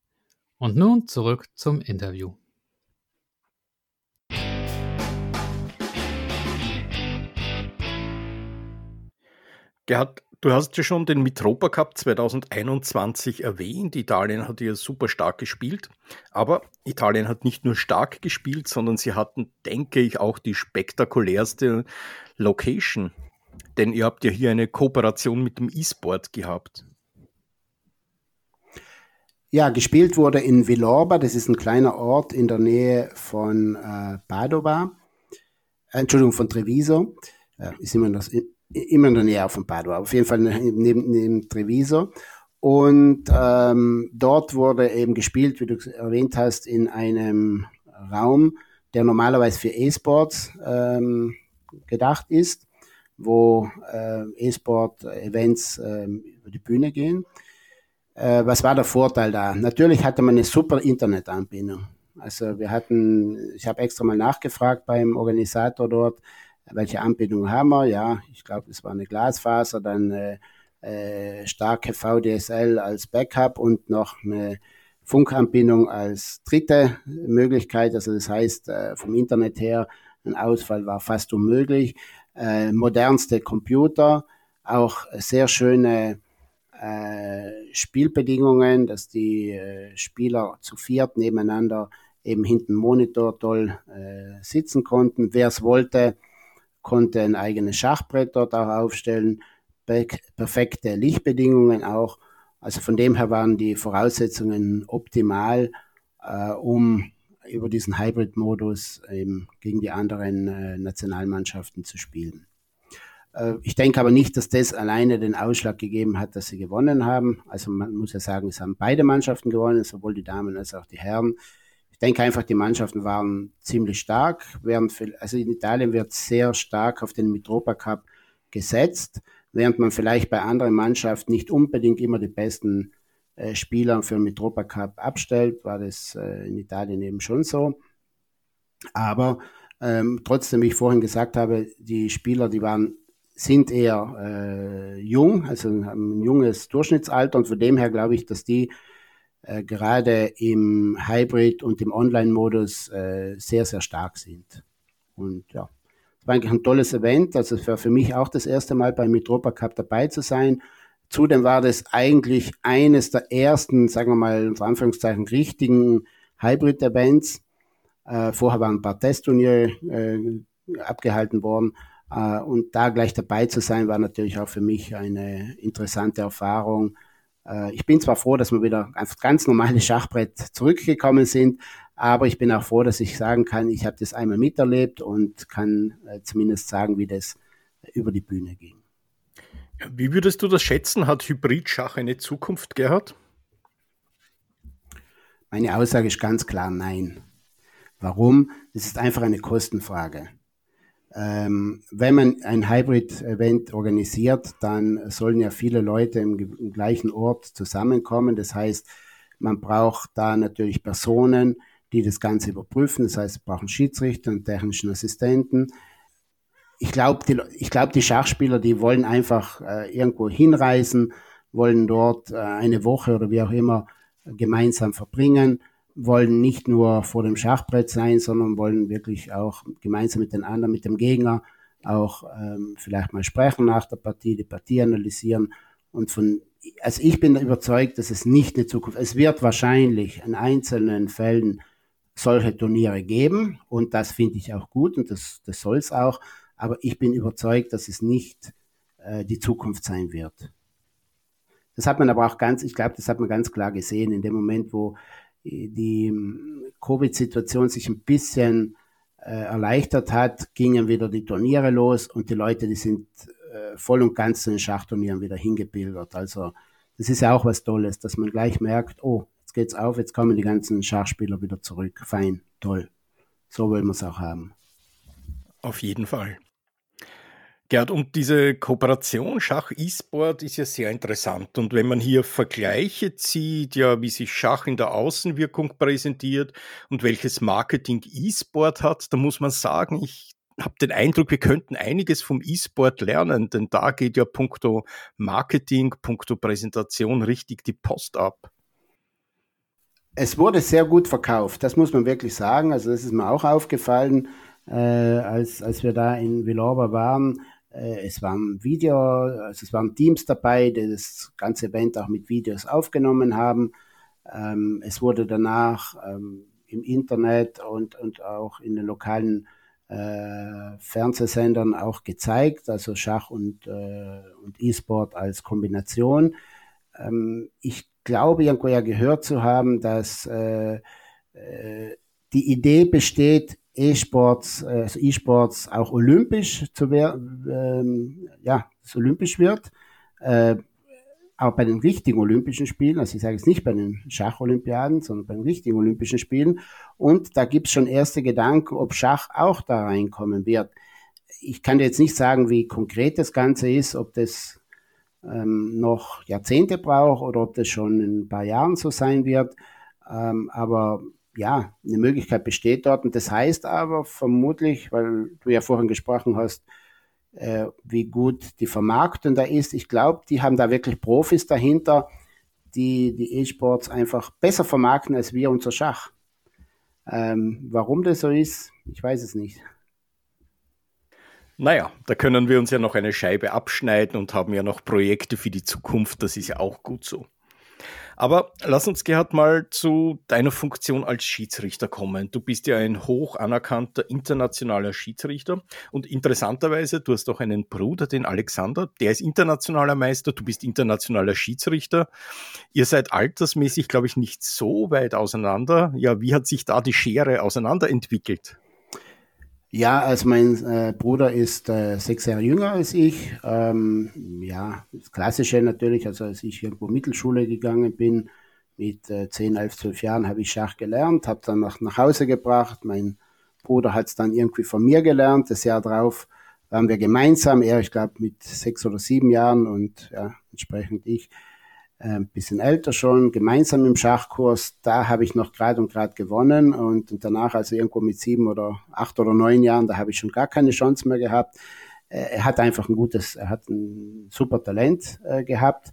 Und nun zurück zum Interview. Gerhard, du hast ja schon den Mitropa Cup 2021 erwähnt. Italien hat ja super stark gespielt. Aber Italien hat nicht nur stark gespielt, sondern sie hatten, denke ich, auch die spektakulärste Location. Denn ihr habt ja hier eine Kooperation mit dem E-Sport gehabt. Ja, gespielt wurde in Villorba, das ist ein kleiner Ort in der Nähe von äh, Padova, äh, Entschuldigung, von Treviso, äh, ist immer, das, immer in der Nähe von Padova, auf jeden Fall neben, neben Treviso. Und ähm, dort wurde eben gespielt, wie du erwähnt hast, in einem Raum, der normalerweise für E-Sports ähm, gedacht ist, wo äh, E-Sport-Events äh, über die Bühne gehen. Äh, was war der Vorteil da? Natürlich hatte man eine super Internetanbindung. Also wir hatten, ich habe extra mal nachgefragt beim Organisator dort, welche Anbindung haben wir? Ja, ich glaube, es war eine Glasfaser, dann äh, äh, starke VDSL als Backup und noch eine Funkanbindung als dritte Möglichkeit. Also das heißt, äh, vom Internet her, ein Ausfall war fast unmöglich. Äh, modernste Computer, auch sehr schöne äh, Spielbedingungen, dass die äh, Spieler zu viert nebeneinander eben hinten Monitor toll äh, sitzen konnten. Wer es wollte, konnte ein eigenes Schachbrett dort auch aufstellen. Perfekte Lichtbedingungen auch. Also von dem her waren die Voraussetzungen optimal, äh, um über diesen Hybrid-Modus gegen die anderen äh, Nationalmannschaften zu spielen. Äh, ich denke aber nicht, dass das alleine den Ausschlag gegeben hat, dass sie gewonnen haben. Also man muss ja sagen, es haben beide Mannschaften gewonnen, sowohl die Damen als auch die Herren. Ich denke einfach, die Mannschaften waren ziemlich stark. also in Italien wird sehr stark auf den Mitropa Cup gesetzt, während man vielleicht bei anderen Mannschaften nicht unbedingt immer die besten äh, Spieler für den Mitropa Cup abstellt, war das äh, in Italien eben schon so. Aber ähm, trotzdem, wie ich vorhin gesagt habe, die Spieler, die waren sind eher äh, jung, also haben ein junges Durchschnittsalter und von dem her glaube ich, dass die äh, gerade im Hybrid und im Online-Modus äh, sehr, sehr stark sind. Und ja, es war eigentlich ein tolles Event. Also es war für mich auch das erste Mal beim Mitropa Cup dabei zu sein. Zudem war das eigentlich eines der ersten, sagen wir mal, in Anführungszeichen, richtigen Hybrid-Events. Äh, vorher waren ein paar Testturniere äh, abgehalten worden. Äh, und da gleich dabei zu sein, war natürlich auch für mich eine interessante Erfahrung. Äh, ich bin zwar froh, dass wir wieder auf ganz normale Schachbrett zurückgekommen sind, aber ich bin auch froh, dass ich sagen kann, ich habe das einmal miterlebt und kann äh, zumindest sagen, wie das über die Bühne ging. Wie würdest du das schätzen? Hat Hybridschach eine Zukunft, Gerhard? Meine Aussage ist ganz klar nein. Warum? Es ist einfach eine Kostenfrage. Ähm, wenn man ein Hybrid-Event organisiert, dann sollen ja viele Leute im, im, gleichen Ort zusammenkommen. Das heißt, man braucht da natürlich Personen, die das Ganze überprüfen. Das heißt, wir brauchen Schiedsrichter und technischen Assistenten. Ich glaube, die, glaub, die Schachspieler, die wollen einfach äh, irgendwo hinreisen, wollen dort äh, eine Woche oder wie auch immer gemeinsam verbringen wollen nicht nur vor dem Schachbrett sein, sondern wollen wirklich auch gemeinsam mit den anderen, mit dem Gegner auch ähm, vielleicht mal sprechen nach der Partie, die Partie analysieren und von also ich bin überzeugt, dass es nicht eine Zukunft. Es wird wahrscheinlich in einzelnen Fällen solche Turniere geben und das finde ich auch gut und das, das soll es auch. Aber ich bin überzeugt, dass es nicht äh, die Zukunft sein wird. Das hat man aber auch ganz, ich glaube, das hat man ganz klar gesehen in dem Moment, wo die ähm, Covid-Situation sich ein bisschen äh, erleichtert hat, gingen wieder die Turniere los und die Leute, die sind äh, voll und ganz zu den Schachturnieren wieder hingebildet. Also das ist ja auch was Tolles, dass man gleich merkt, oh, jetzt geht's auf, jetzt kommen die ganzen Schachspieler wieder zurück. Fein, toll. So wollen wir es auch haben. Auf jeden Fall. Gerd, und diese Kooperation Schach-E-Sport ist ja sehr interessant. Und wenn man hier Vergleiche zieht, ja, wie sich Schach in der Außenwirkung präsentiert und welches Marketing E-Sport hat, da muss man sagen, ich habe den Eindruck, wir könnten einiges vom E-Sport lernen, denn da geht ja puncto Marketing, puncto Präsentation richtig die Post ab. Es wurde sehr gut verkauft, das muss man wirklich sagen. Also das ist mir auch aufgefallen, äh, als, als wir da in Villorba waren. Äh, es waren Video, also es waren Teams dabei, die das ganze Event auch mit Videos aufgenommen haben. Ähm, es wurde danach ähm, im Internet und, und auch in den lokalen äh, Fernsehsendern auch gezeigt, also Schach und, äh, und E-Sport als Kombination. Ähm, ich glaube, irgendwo ja gehört zu haben, dass die Idee besteht, E-Sports, also E-Sports auch olympisch zu werden, ähm, ja, es olympisch wird. Äh, auch bei den richtigen Olympischen Spielen, also ich sage jetzt nicht bei den Schacholympiaden, sondern bei den richtigen Olympischen Spielen. Und da gibt es schon erste Gedanken, ob Schach auch da reinkommen wird. Ich kann dir jetzt nicht sagen, wie konkret das Ganze ist, ob das ähm, noch Jahrzehnte braucht oder ob das schon in ein paar Jahren so sein wird. Ähm, aber ja, eine Möglichkeit besteht dort. Und das heißt aber vermutlich, weil du ja vorhin gesprochen hast, äh, wie gut die Vermarktung da ist. Ich glaube, die haben da wirklich Profis dahinter, die die E-Sports einfach besser vermarkten als wir unser Schach. Ähm, warum das so ist, ich weiß es nicht. Naja, da können wir uns ja noch eine Scheibe abschneiden und haben ja noch Projekte für die Zukunft. Das ist ja auch gut so. Aber lass uns, Gerhard, mal zu deiner Funktion als Schiedsrichter kommen. Du bist ja ein hoch anerkannter internationaler Schiedsrichter und interessanterweise, du hast auch einen Bruder, den Alexander, der ist internationaler Meister, du bist internationaler Schiedsrichter. Ihr seid altersmäßig, glaube ich, nicht so weit auseinander. Ja, wie hat sich da die Schere auseinanderentwickelt? Ja, also mein äh, Bruder ist äh, sechs Jahre jünger als ich. Ähm, ja, das Klassische natürlich, also als ich irgendwo Mittelschule gegangen bin, mit äh, 10, 11, 12 Jahren habe ich Schach gelernt, habe dann nach, nach Hause gebracht. Mein Bruder hat es dann irgendwie von mir gelernt. Das Jahr drauf waren wir gemeinsam, er, ich glaube, mit sechs oder sieben Jahren und ja, entsprechend ich ein äh, bisschen älter schon, gemeinsam im Schachkurs. Da habe ich noch gerade und gerade gewonnen und, danach, also irgendwo mit sieben oder acht oder neun Jahren, da habe ich schon gar keine Chance mehr gehabt. Äh, er hat einfach ein gutes, er hat ein super Talent äh, gehabt,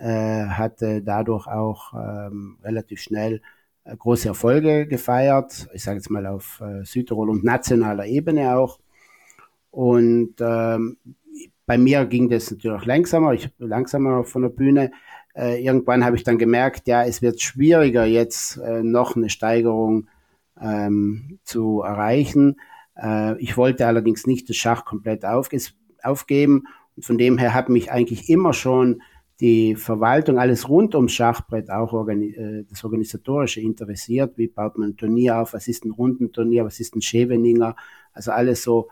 hatte dadurch auch ähm, relativ schnell große Erfolge gefeiert. Ich sage jetzt mal auf Südtirol und nationaler Ebene auch. Und ähm, bei mir ging das natürlich langsamer, ich langsamer von der Bühne äh, irgendwann habe ich dann gemerkt, ja, es wird schwieriger, jetzt äh, noch eine Steigerung ähm, zu erreichen. Äh, ich wollte allerdings nicht das Schach komplett aufgeben. Und von dem her hat mich eigentlich immer schon die Verwaltung, alles rund ums Schachbrett, auch organi äh, das Organisatorische interessiert. Wie baut man ein Turnier auf? Was ist ein Rundenturnier? Was ist ein Scheveninger? Also alles so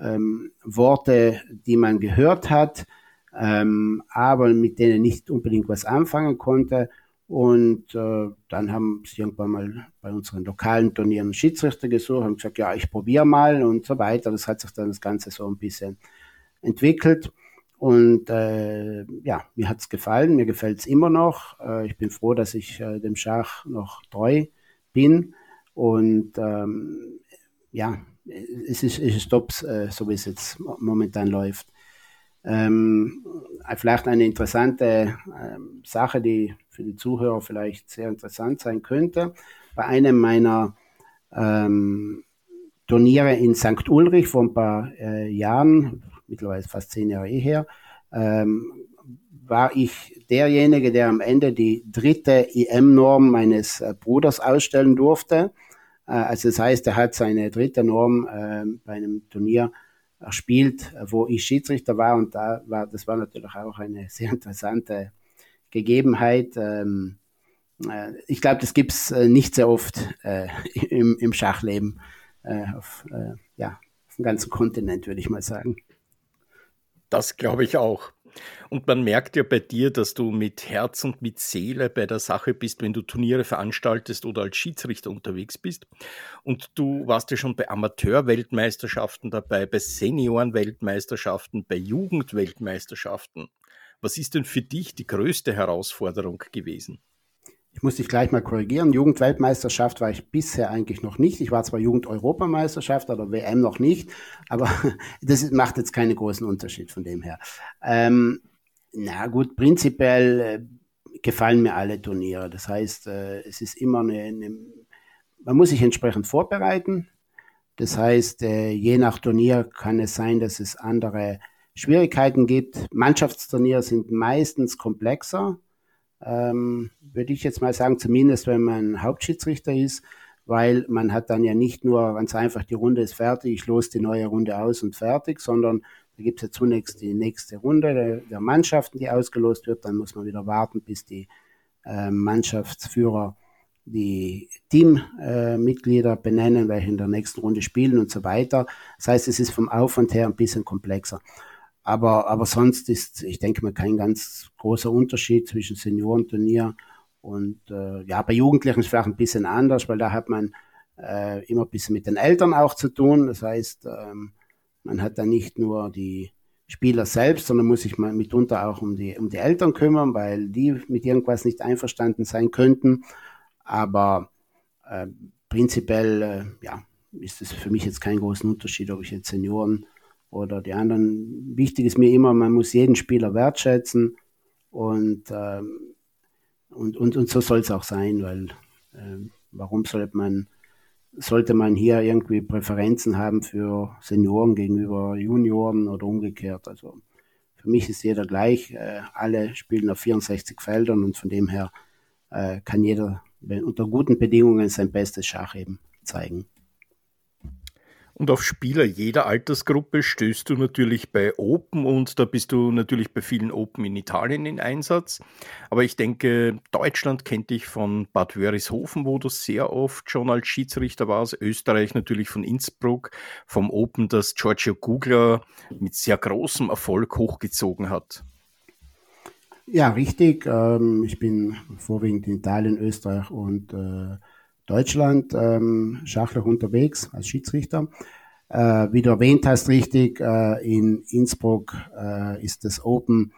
ähm, Worte, die man gehört hat ähm, aber mit denen nicht unbedingt was anfangen konnte. Und äh, dann haben sie irgendwann mal bei unseren lokalen Turnieren Schiedsrichter gesucht und gesagt, ja, ich probiere mal und so weiter. Das hat sich dann das Ganze so ein bisschen entwickelt. Und äh, ja, mir hat's gefallen, mir gefällt's immer noch. Äh, ich bin froh, dass ich äh, dem Schach noch treu bin. Und ähm, ja, es ist, es ist top, äh, so wie es jetzt momentan läuft. Ähm, vielleicht eine interessante ähm, Sache, die für die Zuhörer vielleicht sehr interessant sein könnte. Bei einem meiner ähm, Turniere in St. Ulrich vor ein paar äh, Jahren, mittlerweile fast zehn Jahre eh her, ähm, war ich derjenige, der am Ende die dritte IM-Norm meines äh, Bruders ausstellen durfte. Äh, also das heißt, er hat seine dritte Norm äh, bei einem Turnier erspielt, wo ich Schiedsrichter war und da war, das war natürlich auch eine sehr interessante Gegebenheit. Ähm, äh, ich glaube, das gibt's äh, nicht sehr oft äh, im, im Schachleben äh, auf, äh, ja, auf dem ganzen Kontinent, würde ich mal sagen. Das glaube ich auch. Und man merkt ja bei dir, dass du mit Herz und mit Seele bei der Sache bist, wenn du Turniere veranstaltest oder als Schiedsrichter unterwegs bist. Und du warst ja schon bei Amateurweltmeisterschaften dabei, bei Seniorenweltmeisterschaften, bei Jugendweltmeisterschaften. Was ist denn für dich die größte Herausforderung gewesen? Ich muss dich gleich mal korrigieren. Jugendweltmeisterschaft war ich bisher eigentlich noch nicht. Ich war zwar Jugendeuropameisterschaft oder WM noch nicht, aber das macht jetzt keinen großen Unterschied von dem her. Ähm, na gut, prinzipiell äh, gefallen mir alle Turniere. Das heißt, äh, es ist immer eine, eine, man muss sich entsprechend vorbereiten. Das heißt, äh, je nach Turnier kann es sein, dass es andere Schwierigkeiten gibt. Mannschaftsturniere sind meistens komplexer ähm, würde ich jetzt mal sagen, zumindest wenn man Hauptschiedsrichter ist, weil man hat dann ja nicht nur ganz einfach, die Runde ist fertig, ich los die neue Runde aus und fertig, sondern da gibt es ja zunächst die nächste Runde der, der, Mannschaften, die ausgelost wird, dann muss man wieder warten, bis die äh, Mannschaftsführer die Teammitglieder äh, benennen, welche in der nächsten Runde spielen und so weiter. Das heißt, es ist vom Aufwand her ein bisschen komplexer. Aber, aber sonst ist, ich denke mal, kein ganz großer Unterschied zwischen Seniorenturnier und äh, ja, bei Jugendlichen ist es vielleicht ein bisschen anders, weil da hat man äh, immer ein bisschen mit den Eltern auch zu tun. Das heißt, ähm, man hat dann nicht nur die Spieler selbst, sondern muss sich mal mitunter auch um die, um die Eltern kümmern, weil die mit irgendwas nicht einverstanden sein könnten. Aber äh, prinzipiell, äh, ja, ist es für mich jetzt kein großen Unterschied, ob ich jetzt Senioren oder die anderen. Wichtig ist mir immer, man muss jeden Spieler wertschätzen und, ähm, und, und, und so soll es auch sein, weil äh, warum sollte man, sollte man hier irgendwie Präferenzen haben für Senioren gegenüber Junioren oder umgekehrt? Also für mich ist jeder gleich. Äh, alle spielen auf 64 Feldern und von dem her äh, kann jeder unter guten Bedingungen sein bestes Schach eben zeigen. Und auf Spieler jeder Altersgruppe stößt du natürlich bei Open und da bist du natürlich bei vielen Open in Italien in Einsatz. Aber ich denke, Deutschland kennt dich von Bad Wörishofen, wo du sehr oft schon als Schiedsrichter warst. Österreich natürlich von Innsbruck, vom Open, das Giorgio Gugler mit sehr großem Erfolg hochgezogen hat. Ja, richtig. Ähm, ich bin vorwiegend in Italien, Österreich und äh, Deutschland ähm, schachlich unterwegs als Schiedsrichter. Äh, wie du erwähnt hast, richtig, äh, in Innsbruck äh, ist das Open,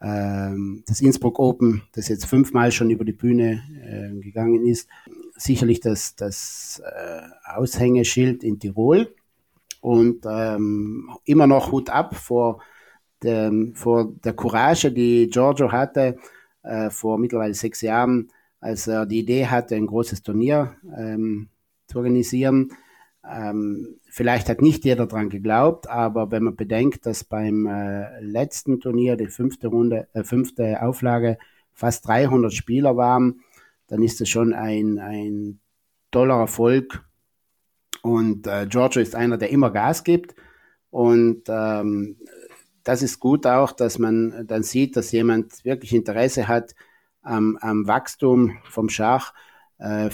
äh, das Innsbruck Open, das jetzt fünfmal schon über die Bühne äh, gegangen ist, sicherlich das, das äh, Aushängeschild in Tirol und ähm, immer noch Hut ab vor, dem, vor der Courage, die Giorgio hatte, äh, vor mittlerweile sechs Jahren, als er die Idee hatte, ein großes Turnier ähm, zu organisieren. Ähm, vielleicht hat nicht jeder daran geglaubt, aber wenn man bedenkt, dass beim äh, letzten Turnier, die fünfte Runde, äh, fünfte Auflage, fast 300 Spieler waren, dann ist das schon ein, ein toller Erfolg. Und äh, Giorgio ist einer, der immer Gas gibt. Und ähm, das ist gut auch, dass man dann sieht, dass jemand wirklich Interesse hat, am, am Wachstum vom Schach, äh,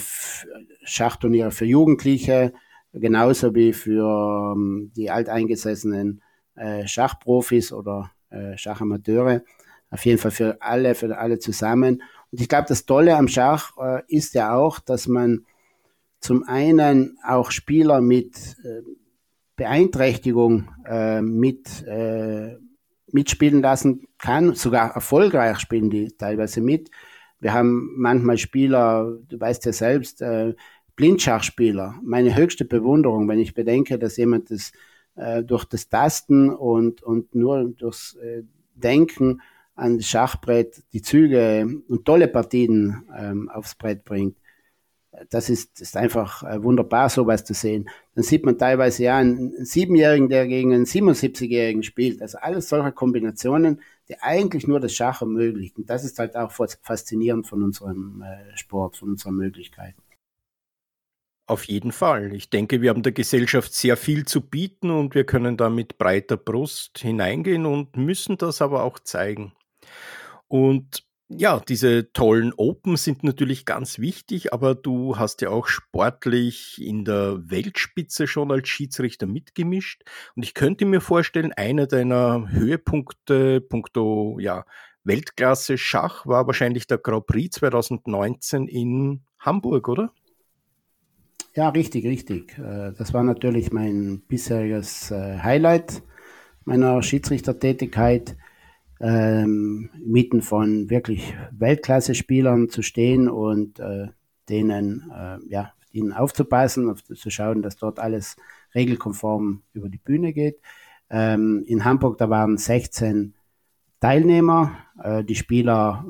Schachturniere für Jugendliche, genauso wie für ähm, die alteingesessenen äh, Schachprofis oder äh, Schachamateure. Auf jeden Fall für alle, für alle zusammen. Und ich glaube, das Tolle am Schach äh, ist ja auch, dass man zum einen auch Spieler mit äh, Beeinträchtigung äh, mit äh, mitspielen lassen kann, sogar erfolgreich spielen die teilweise mit. Wir haben manchmal Spieler, du weißt ja selbst, äh, Blindschachspieler. Meine höchste Bewunderung, wenn ich bedenke, dass jemand das äh, durch das Tasten und, und nur durchs äh, Denken an das Schachbrett die Züge und tolle Partien ähm, aufs Brett bringt das ist, ist einfach äh, wunderbar, sowas zu sehen. Dann sieht man teilweise ja einen Siebenjährigen, der gegen einen 77-Jährigen spielt. Also alles solche Kombinationen, die eigentlich nur das Schach ermöglichen. Und das ist halt auch faszinierend von unserem äh, Sport, von unseren Möglichkeiten. Auf jeden Fall. Ich denke, wir haben der Gesellschaft sehr viel zu bieten und wir können da mit breiter Brust hineingehen und müssen das aber auch zeigen. Und ja, diese tollen Open sind natürlich ganz wichtig, aber du hast ja auch sportlich in der Weltspitze schon als Schiedsrichter mitgemischt. Und ich könnte mir vorstellen, einer deiner Höhepunkte, punkto ja, Weltklasse Schach, war wahrscheinlich der Grand Prix 2019 in Hamburg, oder? Ja, richtig, richtig. Äh, das war natürlich mein bisheriges äh, Highlight meiner Schiedsrichtertätigkeit. Ähm, mitten von wirklich Weltklasse-Spielern zu stehen und äh, denen, äh, ja, ihnen aufzupassen, auf, zu schauen, dass dort alles regelkonform über die Bühne geht. Ähm, in Hamburg, da waren 16 Teilnehmer, äh, die Spieler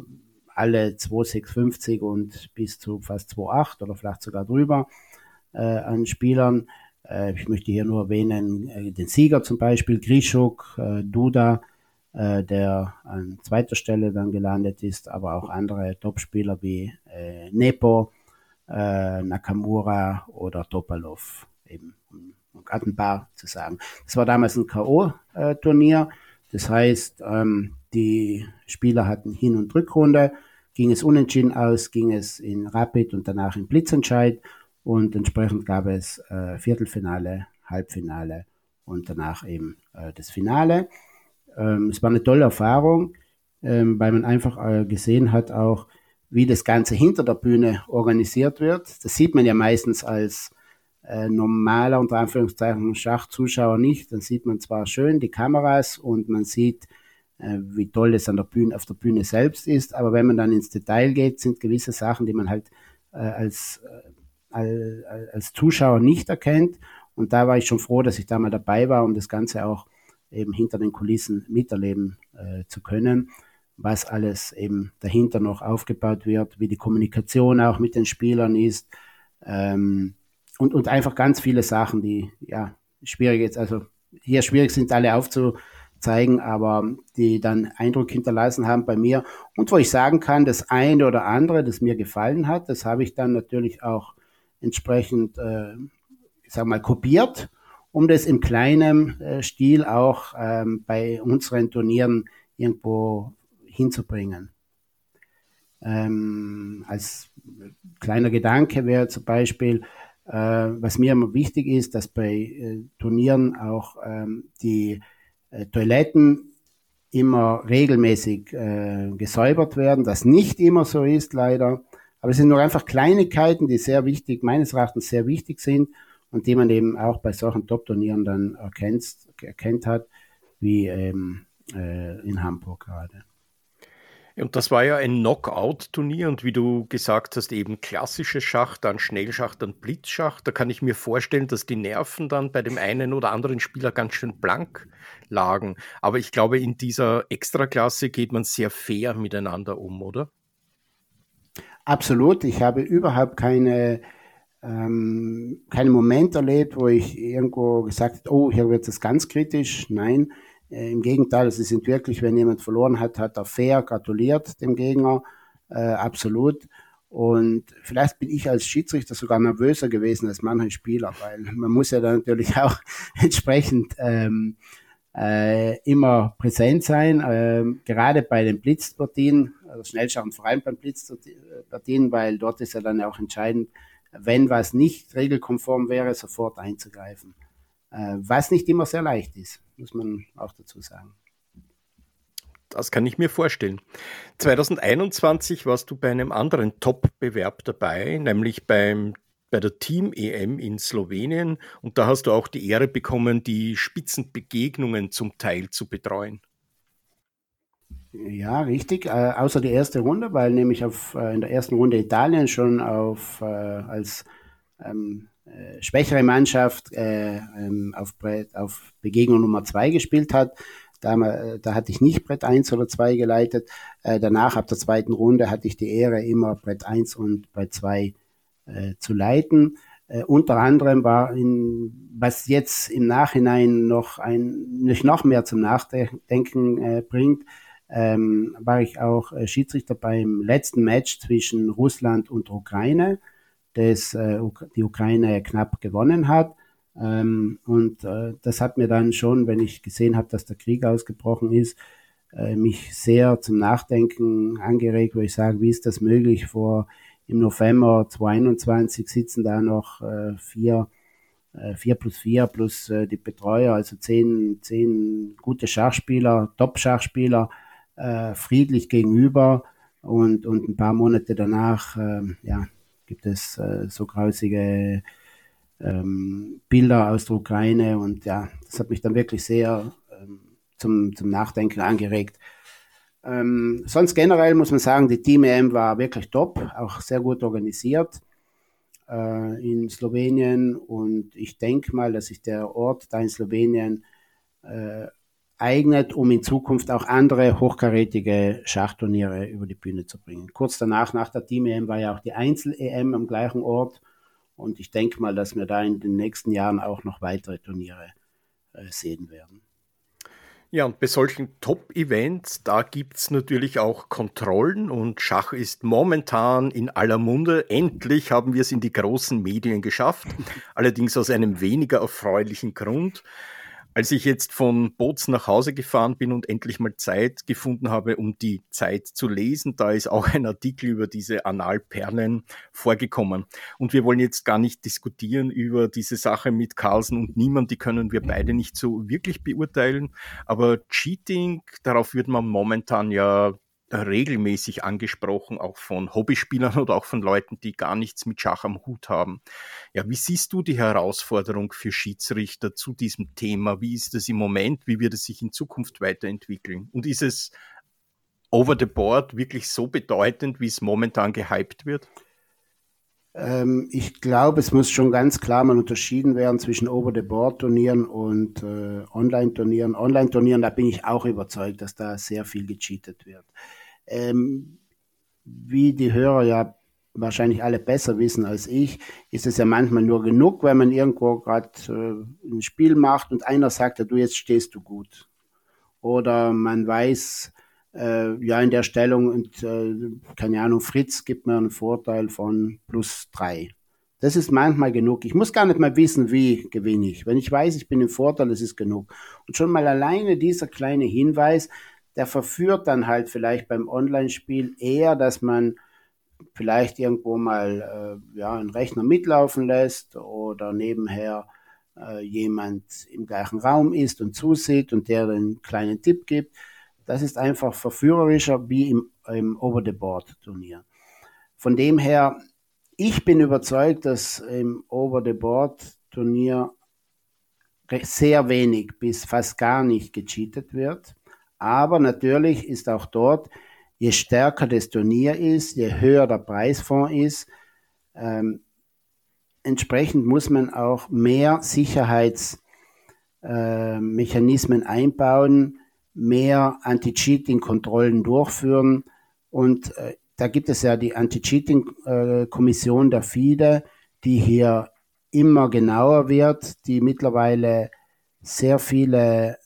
alle 2,650 und bis zu fast 2,8 oder vielleicht sogar drüber äh, an Spielern. Äh, ich möchte hier nur erwähnen, äh, den Sieger zum Beispiel, Grishuk, äh, Duda, äh, der an zweiter Stelle dann gelandet ist, aber auch andere Topspieler wie äh, Nepo, äh, Nakamura oder Topalov, eben um, um gerade zu sagen. Das war damals ein K.O.-Turnier, das heißt, ähm, die Spieler hatten Hin- und Rückrunde, ging es unentschieden aus, ging es in Rapid und danach in Blitzentscheid und entsprechend gab es äh, Viertelfinale, Halbfinale und danach eben äh, das Finale. Ähm, es war eine tolle Erfahrung, ähm, weil man einfach äh, gesehen hat auch, wie das Ganze hinter der Bühne organisiert wird. Das sieht man ja meistens als äh, normaler, unter Anführungszeichen, Schachzuschauer nicht. Dann sieht man zwar schön die Kameras und man sieht, äh, wie toll es an der Bühne, auf der Bühne selbst ist, aber wenn man dann ins Detail geht, sind gewisse Sachen, die man halt äh, als, äh, als, als Zuschauer nicht erkennt. Und da war ich schon froh, dass ich da mal dabei war, um das Ganze auch eben hinter den Kulissen miterleben äh, zu können, was alles eben dahinter noch aufgebaut wird, wie die Kommunikation auch mit den Spielern ist ähm, und, und einfach ganz viele Sachen, die ja schwierig jetzt, also hier schwierig sind alle aufzuzeigen, aber die dann Eindruck hinterlassen haben bei mir. Und wo ich sagen kann, das eine oder andere, das mir gefallen hat, das habe ich dann natürlich auch entsprechend, äh, ich sag mal, kopiert um das im kleinen äh, Stil auch ähm, bei unseren Turnieren irgendwo hinzubringen. Ähm, als kleiner Gedanke wäre zum Beispiel, äh, was mir immer wichtig ist, dass bei äh, Turnieren auch ähm, die äh, Toiletten immer regelmäßig äh, gesäubert werden, das nicht immer so ist leider. Aber es sind nur einfach Kleinigkeiten, die sehr wichtig, meines Erachtens sehr wichtig sind und die man eben auch bei solchen Top-Turnieren dann erkennt, erkennt hat, wie ähm, äh, in Hamburg gerade. Und das war ja ein Knockout-Turnier und wie du gesagt hast, eben klassisches Schach, dann Schnellschach, dann Blitzschach. Da kann ich mir vorstellen, dass die Nerven dann bei dem einen oder anderen Spieler ganz schön blank lagen. Aber ich glaube, in dieser Extraklasse geht man sehr fair miteinander um, oder? Absolut. Ich habe überhaupt keine ähm, keinen Moment erlebt, wo ich irgendwo gesagt habe, oh, hier wird es ganz kritisch. Nein, äh, im Gegenteil, sie sind wirklich, wenn jemand verloren hat, hat er fair gratuliert dem Gegner, äh, absolut. Und vielleicht bin ich als Schiedsrichter sogar nervöser gewesen als manche Spieler, weil man muss ja dann natürlich auch entsprechend ähm, äh, immer präsent sein, ähm, gerade bei den Blitzpartien, also Schnellschach und vor allem beim Blitzpartien, weil dort ist ja dann auch entscheidend, wenn was nicht regelkonform wäre, sofort einzugreifen. Äh, was nicht immer sehr leicht ist, muss man auch dazu sagen. Das kann ich mir vorstellen. 2021 warst du bei einem anderen Top-Bewerb dabei, nämlich beim, bei der Team-EM in Slowenien. Und da hast du auch die Ehre bekommen, die Spitzenbegegnungen zum Teil zu betreuen. Ja, richtig. Äh, außer die erste Runde, weil nämlich auf, äh, in der ersten Runde Italien schon auf, äh, als ähm, äh, schwächere Mannschaft äh, ähm, auf, auf Begegnung Nummer zwei gespielt hat. Da, äh, da hatte ich nicht Brett 1 oder 2 geleitet. Danach, ab der zweiten Runde, hatte ich die Ehre, immer Brett 1 und Brett 2 äh, zu leiten. Äh, unter anderem war in, was jetzt im Nachhinein noch ein, nicht noch mehr zum Nachdenken äh, bringt, ähm, war ich auch äh, Schiedsrichter beim letzten Match zwischen Russland und Ukraine, das äh, die Ukraine knapp gewonnen hat. Ähm, und äh, das hat mir dann schon, wenn ich gesehen habe, dass der Krieg ausgebrochen ist, äh, mich sehr zum Nachdenken angeregt, wo ich sage, wie ist das möglich? Vor im November 2021 sitzen da noch äh, vier, äh, vier plus vier plus äh, die Betreuer, also zehn, zehn gute Schachspieler, Top-Schachspieler äh, friedlich gegenüber und, und ein paar Monate danach äh, ja, gibt es äh, so grausige ähm, Bilder aus der Ukraine und ja, das hat mich dann wirklich sehr ähm, zum, zum Nachdenken angeregt. Ähm, sonst generell muss man sagen, die Team EM war wirklich top, auch sehr gut organisiert äh, in Slowenien und ich denke mal, dass sich der Ort da in Slowenien äh, eignet, um in Zukunft auch andere hochkarätige Schachturniere über die Bühne zu bringen. Kurz danach, nach der Team-EM, war ja auch die Einzel-EM am gleichen Ort und ich denke mal, dass wir da in den nächsten Jahren auch noch weitere Turniere äh, sehen werden. Ja, und bei solchen Top-Events, da gibt es natürlich auch Kontrollen und Schach ist momentan in aller Munde. Endlich haben wir es in die großen Medien geschafft, allerdings aus einem weniger erfreulichen Grund. Als ich jetzt von Bozen nach Hause gefahren bin und endlich mal Zeit gefunden habe, um die Zeit zu lesen, da ist auch ein Artikel über diese Analperlen vorgekommen. Und wir wollen jetzt gar nicht diskutieren über diese Sache mit Carlsen und Niemann, die können wir beide nicht so wirklich beurteilen. Aber Cheating, darauf wird man momentan ja regelmäßig angesprochen, auch von Hobbyspielern oder auch von Leuten, die gar nichts mit Schach am Hut haben. Ja, wie siehst du die Herausforderung für Schiedsrichter zu diesem Thema? Wie ist es im Moment? Wie wird es sich in Zukunft weiterentwickeln? Und ist es over the board wirklich so bedeutend, wie es momentan gehypt wird? Ähm, ich glaube, es muss schon ganz klar mal unterschieden werden zwischen Over-the-Board-Turnieren und äh, Online-Turnieren. Online-Turnieren, da bin ich auch überzeugt, dass da sehr viel gecheatet wird. Ähm, wie die Hörer ja wahrscheinlich alle besser wissen als ich, ist es ja manchmal nur genug, wenn man irgendwo gerade äh, ein Spiel macht und einer sagt, ja, du jetzt stehst du gut. Oder man weiß, äh, ja, in der Stellung und äh, keine Ahnung, Fritz gibt mir einen Vorteil von plus drei. Das ist manchmal genug. Ich muss gar nicht mal wissen, wie gewinne ich. Wenn ich weiß, ich bin im Vorteil, das ist genug. Und schon mal alleine dieser kleine Hinweis, der verführt dann halt vielleicht beim Online-Spiel eher, dass man vielleicht irgendwo mal äh, ja, einen Rechner mitlaufen lässt oder nebenher äh, jemand im gleichen Raum ist und zusieht und der einen kleinen Tipp gibt. Das ist einfach verführerischer wie im, im Over-the-Board-Turnier. Von dem her, ich bin überzeugt, dass im Over-the-Board-Turnier sehr wenig bis fast gar nicht gecheatet wird. Aber natürlich ist auch dort, je stärker das Turnier ist, je höher der Preisfonds ist, ähm, entsprechend muss man auch mehr Sicherheitsmechanismen äh, einbauen, mehr Anti-Cheating-Kontrollen durchführen. Und äh, da gibt es ja die Anti-Cheating-Kommission der FIDE, die hier immer genauer wird, die mittlerweile sehr viele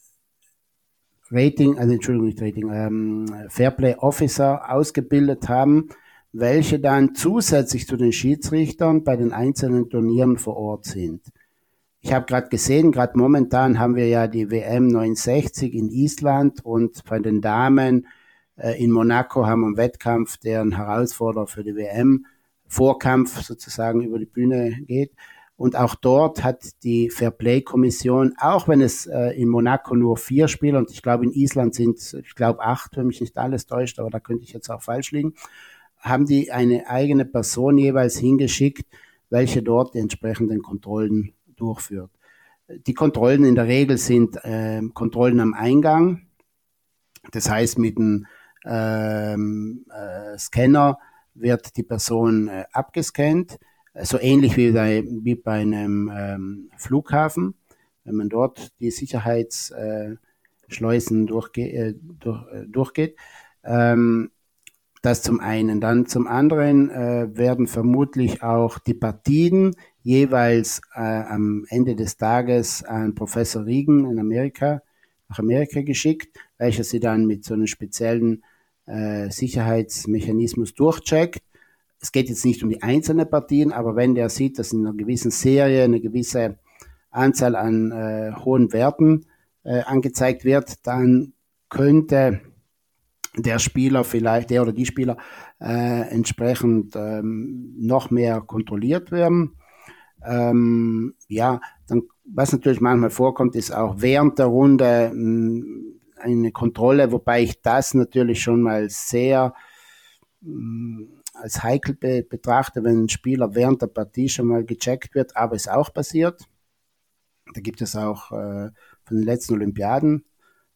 Rating, also Entschuldigung, nicht Rating, ähm, Fairplay Officer ausgebildet haben, welche dann zusätzlich zu den Schiedsrichtern bei den einzelnen Turnieren vor Ort sind. Ich habe gerade gesehen, gerade momentan haben wir ja die WM 69 in Island und bei den Damen äh, in Monaco haben wir einen Wettkampf, der ein Herausforderer für die WM Vorkampf sozusagen über die Bühne geht. Und auch dort hat die Fairplay-Kommission, auch wenn es äh, in Monaco nur vier Spieler und ich glaube in Island sind, ich glaube acht, wenn mich nicht alles täuscht, aber da könnte ich jetzt auch falsch liegen, haben die eine eigene Person jeweils hingeschickt, welche dort die entsprechenden Kontrollen durchführt. Die Kontrollen in der Regel sind äh, Kontrollen am Eingang. Das heißt, mit dem ähm, äh, Scanner wird die Person äh, abgescannt, so ähnlich wie bei, wie bei einem ähm, Flughafen. Wenn man dort die Sicherheitsschleusen durchge äh, durch, äh, durchgeht. Ähm, das zum einen. Dann zum anderen äh, werden vermutlich auch die Partien jeweils äh, am Ende des Tages an Professor Riegen in Amerika, nach Amerika geschickt, welcher sie dann mit so einem speziellen äh, Sicherheitsmechanismus durchcheckt. Es geht jetzt nicht um die einzelnen Partien, aber wenn der sieht, dass in einer gewissen Serie eine gewisse Anzahl an äh, hohen Werten äh, angezeigt wird, dann könnte der Spieler vielleicht, der oder die Spieler äh, entsprechend ähm, noch mehr kontrolliert werden. Ähm, ja, dann, was natürlich manchmal vorkommt, ist auch während der Runde mh, hm, eine Kontrolle, wobei ich das natürlich schon mal sehr mh, hm, als heikel be betrachte, wenn ein Spieler während der Partie schon mal gecheckt wird, aber es auch passiert. Da gibt es auch äh, von den letzten Olympiaden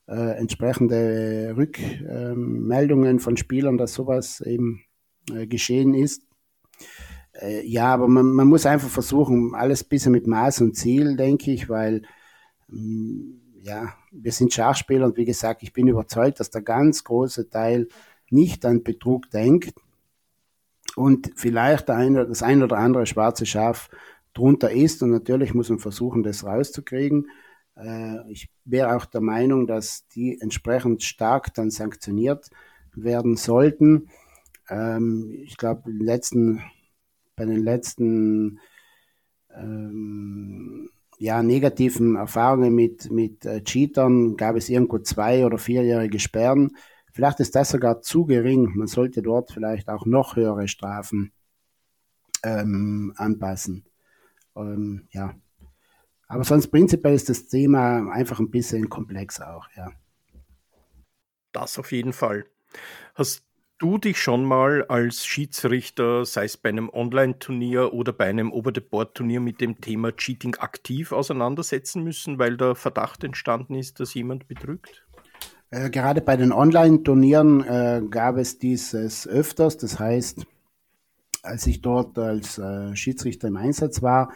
äh, entsprechende Rückmeldungen von Spielern, dass sowas eben äh, geschehen ist. Äh, ja, aber man, man, muss einfach versuchen, alles ein bisschen mit Maß und Ziel, denke ich, weil mm, ja, wir sind Schachspieler und wie gesagt, ich bin überzeugt, dass der ganz große Teil nicht an Betrug denkt und vielleicht das ein oder andere schwarze Schaf drunter ist und natürlich muss man versuchen, das rauszukriegen. Äh, ich wäre auch der Meinung, dass die entsprechend stark dann sanktioniert werden sollten. Ähm, ich glaube, bei den letzten ähm, ja, negativen Erfahrungen mit, mit äh, Cheatern gab es irgendwo zwei- oder vierjährige Sperren. Vielleicht ist das sogar zu gering. Man sollte dort vielleicht auch noch höhere Strafen ähm, anpassen. Ähm, ja. Aber sonst prinzipiell ist das Thema einfach ein bisschen komplex auch, ja. Das auf jeden Fall. Hast du dich schon mal als Schiedsrichter, sei es bei einem Online-Turnier oder bei einem Over-the-Board-Turnier mit dem Thema Cheating aktiv auseinandersetzen müssen, weil der Verdacht entstanden ist, dass jemand betrügt? Äh, gerade bei den Online-Turnieren äh, gab es dieses öfters. Das heißt, als ich dort als äh, Schiedsrichter im Einsatz war,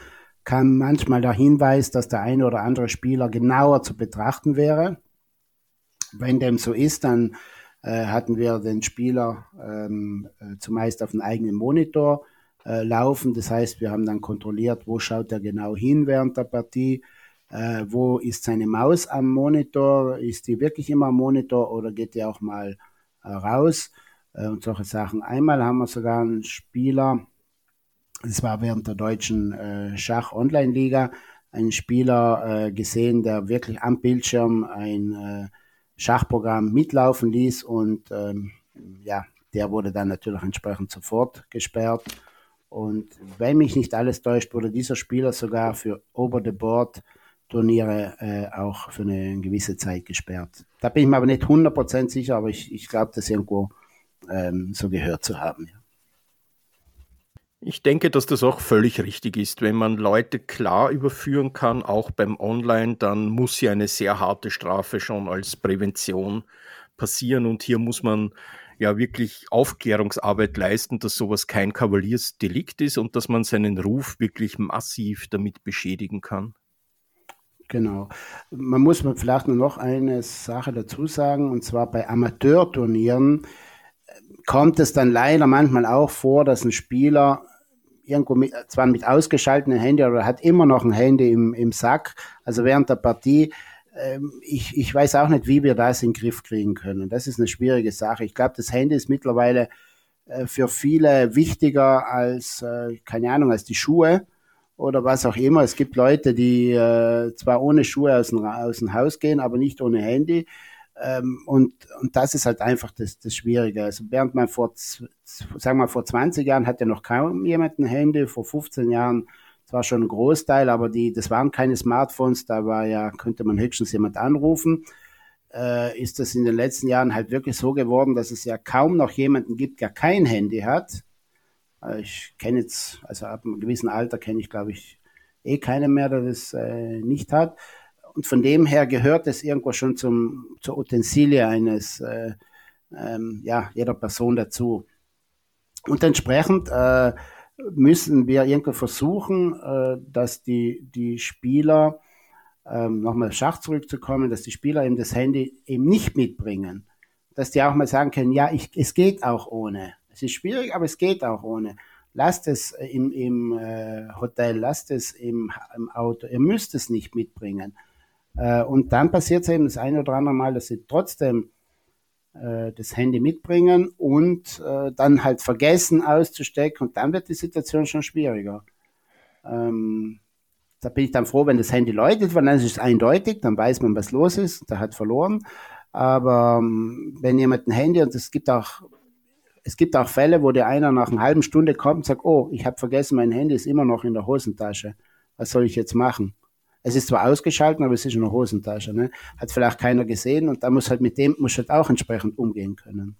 kam manchmal der Hinweis, dass der eine oder andere Spieler genauer zu betrachten wäre. Wenn dem so ist, dann äh, hatten wir den Spieler ähm, äh, zumeist auf dem eigenen Monitor laufen. Das heißt, wir haben dann kontrolliert, wo schaut er genau hin während der Partie, äh, wo ist seine Maus am Monitor, ist die wirklich immer am Monitor oder geht die auch mal äh, raus äh, und solche Sachen. Einmal haben wir sogar einen Spieler, das war während der deutschen äh, Schach-Online-Liga, einen Spieler äh, gesehen, der wirklich am Bildschirm ein äh, Schachprogramm mitlaufen ließ und ähm, ja, der wurde dann natürlich entsprechend sofort gesperrt. Und wenn mich nicht alles täuscht, wurde dieser Spieler sogar für Over-the-Board Turniere äh, auch für eine gewisse Zeit gesperrt. Da bin ich mir aber nicht 100% sicher, aber ich, ich glaube, das irgendwo ähm, so gehört zu haben. Ja. Ich denke, dass das auch völlig richtig ist. Wenn man Leute klar überführen kann, auch beim Online, dann muss ja eine sehr harte Strafe schon als Prävention passieren. Und hier muss man ja wirklich Aufklärungsarbeit leisten, dass sowas kein Kavaliersdelikt ist und dass man seinen Ruf wirklich massiv damit beschädigen kann. Genau. Man muss vielleicht nur noch eine Sache dazu sagen, und zwar bei Amateurturnieren kommt es dann leider manchmal auch vor, dass ein Spieler irgendwo mit, zwar mit ausgeschaltetem Handy, aber er hat immer noch ein Handy im, im Sack, also während der Partie. Ähm, ich, ich weiß auch nicht, wie wir das in den Griff kriegen können. Das ist eine schwierige Sache. Ich glaube, das Handy ist mittlerweile äh, für viele wichtiger als, äh, keine Ahnung, als die Schuhe oder was auch immer. Es gibt Leute, die äh, zwar ohne Schuhe aus dem, aus dem Haus gehen, aber nicht ohne Handy. Ähm, und, und das ist halt einfach das, das Schwierige. Also während man vor, sagen wir vor 20 Jahren hatte noch kaum jemand ein Handy, vor 15 Jahren zwar schon ein Großteil, aber die, das waren keine Smartphones, da war ja, könnte man höchstens jemand anrufen. Äh, ist das in den letzten Jahren halt wirklich so geworden, dass es ja kaum noch jemanden gibt, der kein Handy hat. Äh, ich kenne jetzt, also ab einem gewissen Alter kenne ich, glaube ich, eh keinen mehr, der das äh, nicht hat. Und von dem her gehört es irgendwo schon zum, zur Utensilie eines, äh, ähm, ja, jeder Person dazu. Und entsprechend äh, müssen wir irgendwo versuchen, äh, dass die, die Spieler, ähm, nochmal Schach zurückzukommen, dass die Spieler eben das Handy eben nicht mitbringen. Dass die auch mal sagen können, ja, ich, es geht auch ohne. Es ist schwierig, aber es geht auch ohne. Lasst es im, im äh, Hotel, lasst es im, im Auto. Ihr müsst es nicht mitbringen. Äh, und dann passiert es eben das eine oder andere Mal, dass sie trotzdem äh, das Handy mitbringen und äh, dann halt vergessen auszustecken und dann wird die Situation schon schwieriger. Ähm, da bin ich dann froh, wenn das Handy läutet, weil dann ist es eindeutig, dann weiß man, was los ist, der hat verloren. Aber ähm, wenn jemand ein Handy, und es gibt auch, es gibt auch Fälle, wo der einer nach einer halben Stunde kommt und sagt, oh, ich habe vergessen, mein Handy ist immer noch in der Hosentasche. Was soll ich jetzt machen? Es ist zwar ausgeschaltet, aber es ist in der Hosentasche. Ne? Hat vielleicht keiner gesehen und da muss halt mit dem muss halt auch entsprechend umgehen können.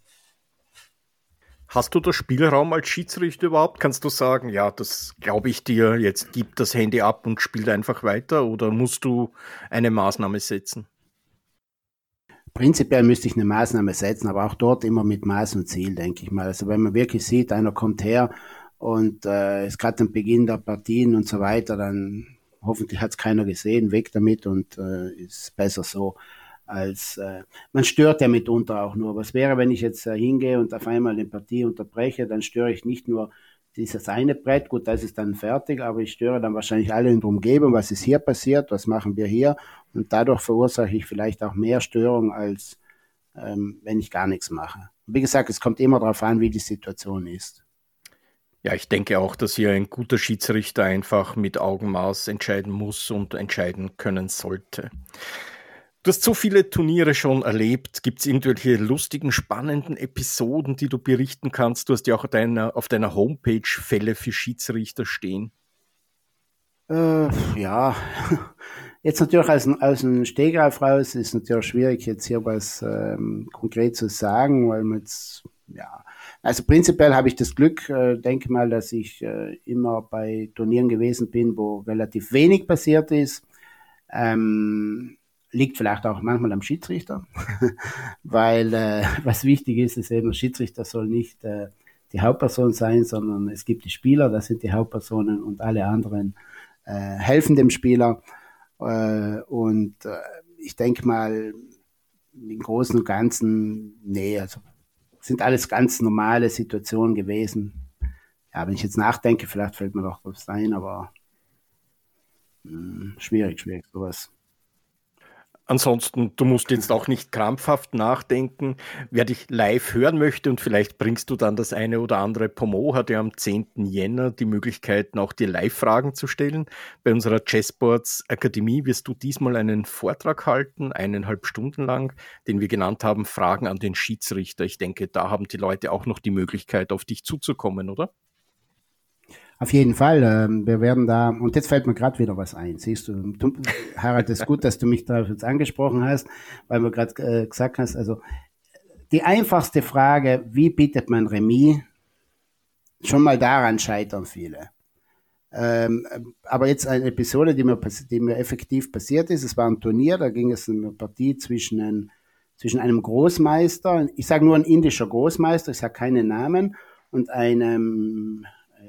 Hast du da Spielraum als Schiedsrichter überhaupt? Kannst du sagen, ja, das glaube ich dir, jetzt gib das Handy ab und spielt einfach weiter oder musst du eine Maßnahme setzen? Prinzipiell müsste ich eine Maßnahme setzen, aber auch dort immer mit Maß und Ziel, denke ich mal. Also wenn man wirklich sieht, einer kommt her und äh, ist gerade am Beginn der Partien und so weiter, dann hoffentlich hat es keiner gesehen, weg damit und äh, ist besser so als äh, man stört ja mitunter auch nur. Was wäre, wenn ich jetzt äh, hingehe und auf einmal eine Partie unterbreche, dann störe ich nicht nur dieses eine Brett, gut, das ist dann fertig, aber ich störe dann wahrscheinlich alle in der Umgebung, was ist hier passiert, was machen wir hier und dadurch verursache ich vielleicht auch mehr Störung, als ähm, wenn ich gar nichts mache. Wie gesagt, es kommt immer darauf an, wie die Situation ist. Ja, ich denke auch, dass hier ein guter Schiedsrichter einfach mit Augenmaß entscheiden muss und entscheiden können sollte. Du hast so viele Turniere schon erlebt. Gibt es irgendwelche lustigen, spannenden Episoden, die du berichten kannst? Du hast ja auch deiner, auf deiner Homepage Fälle für Schiedsrichter stehen. Äh, ja, jetzt natürlich aus, aus dem Stegreif raus ist natürlich schwierig, jetzt hier was ähm, konkret zu sagen, weil man jetzt, ja, also prinzipiell habe ich das Glück, äh, denke mal, dass ich äh, immer bei Turnieren gewesen bin, wo relativ wenig passiert ist. Ähm, liegt vielleicht auch manchmal am Schiedsrichter, weil äh, was wichtig ist, ist eben, der Schiedsrichter soll nicht äh, die Hauptperson sein, sondern es gibt die Spieler, das sind die Hauptpersonen und alle anderen äh, helfen dem Spieler. Äh, und äh, ich denke mal, im Großen und Ganzen, nee, also sind alles ganz normale Situationen gewesen. Ja, wenn ich jetzt nachdenke, vielleicht fällt mir doch was ein, aber mh, hm, schwierig, schwierig, sowas. Ansonsten, du musst jetzt auch nicht krampfhaft nachdenken. Wer dich live hören möchte und vielleicht bringst du dann das eine oder andere. Pomo hat ja am 10. Jänner die Möglichkeit, auch dir Live-Fragen zu stellen. Bei unserer Chessboards Akademie wirst du diesmal einen Vortrag halten, eineinhalb Stunden lang, den wir genannt haben, Fragen an den Schiedsrichter. Ich denke, da haben die Leute auch noch die Möglichkeit, auf dich zuzukommen, oder? Auf jeden Fall. Ähm, wir werden da, und jetzt fällt mir gerade wieder was ein. Siehst du, du Harald, es ist gut, dass du mich da jetzt angesprochen hast, weil du gerade äh, gesagt hast, also die einfachste Frage, wie bietet man Remis? Schon mal daran scheitern viele. Ähm, aber jetzt eine Episode, die mir, die mir effektiv passiert ist. Es war ein Turnier, da ging es eine Partie zwischen, ein, zwischen einem Großmeister, ich sage nur ein indischer Großmeister, ich sage keine Namen, und einem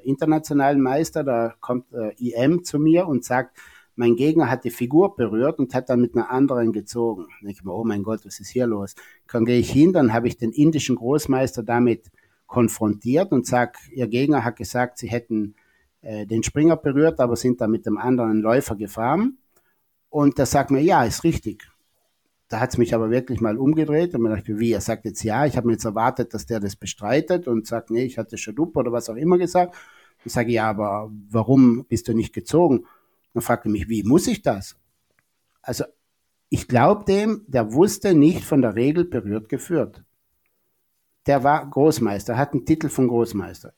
internationalen Meister, da kommt äh, IM zu mir und sagt, mein Gegner hat die Figur berührt und hat dann mit einer anderen gezogen. Denke ich mir, oh mein Gott, was ist hier los? Dann gehe ich hin, dann habe ich den indischen Großmeister damit konfrontiert und sage, ihr Gegner hat gesagt, sie hätten äh, den Springer berührt, aber sind dann mit dem anderen Läufer gefahren. Und der sagt mir, ja, ist richtig. Da hat es mich aber wirklich mal umgedreht und mir dachte, wie, er sagt jetzt ja, ich habe mir jetzt erwartet, dass der das bestreitet und sagt, nee, ich hatte Schadup oder was auch immer gesagt. Ich sage, ja, aber warum bist du nicht gezogen? Dann fragte mich, wie muss ich das? Also ich glaube dem, der wusste nicht von der Regel berührt geführt. Der war Großmeister, hat einen Titel von Großmeister.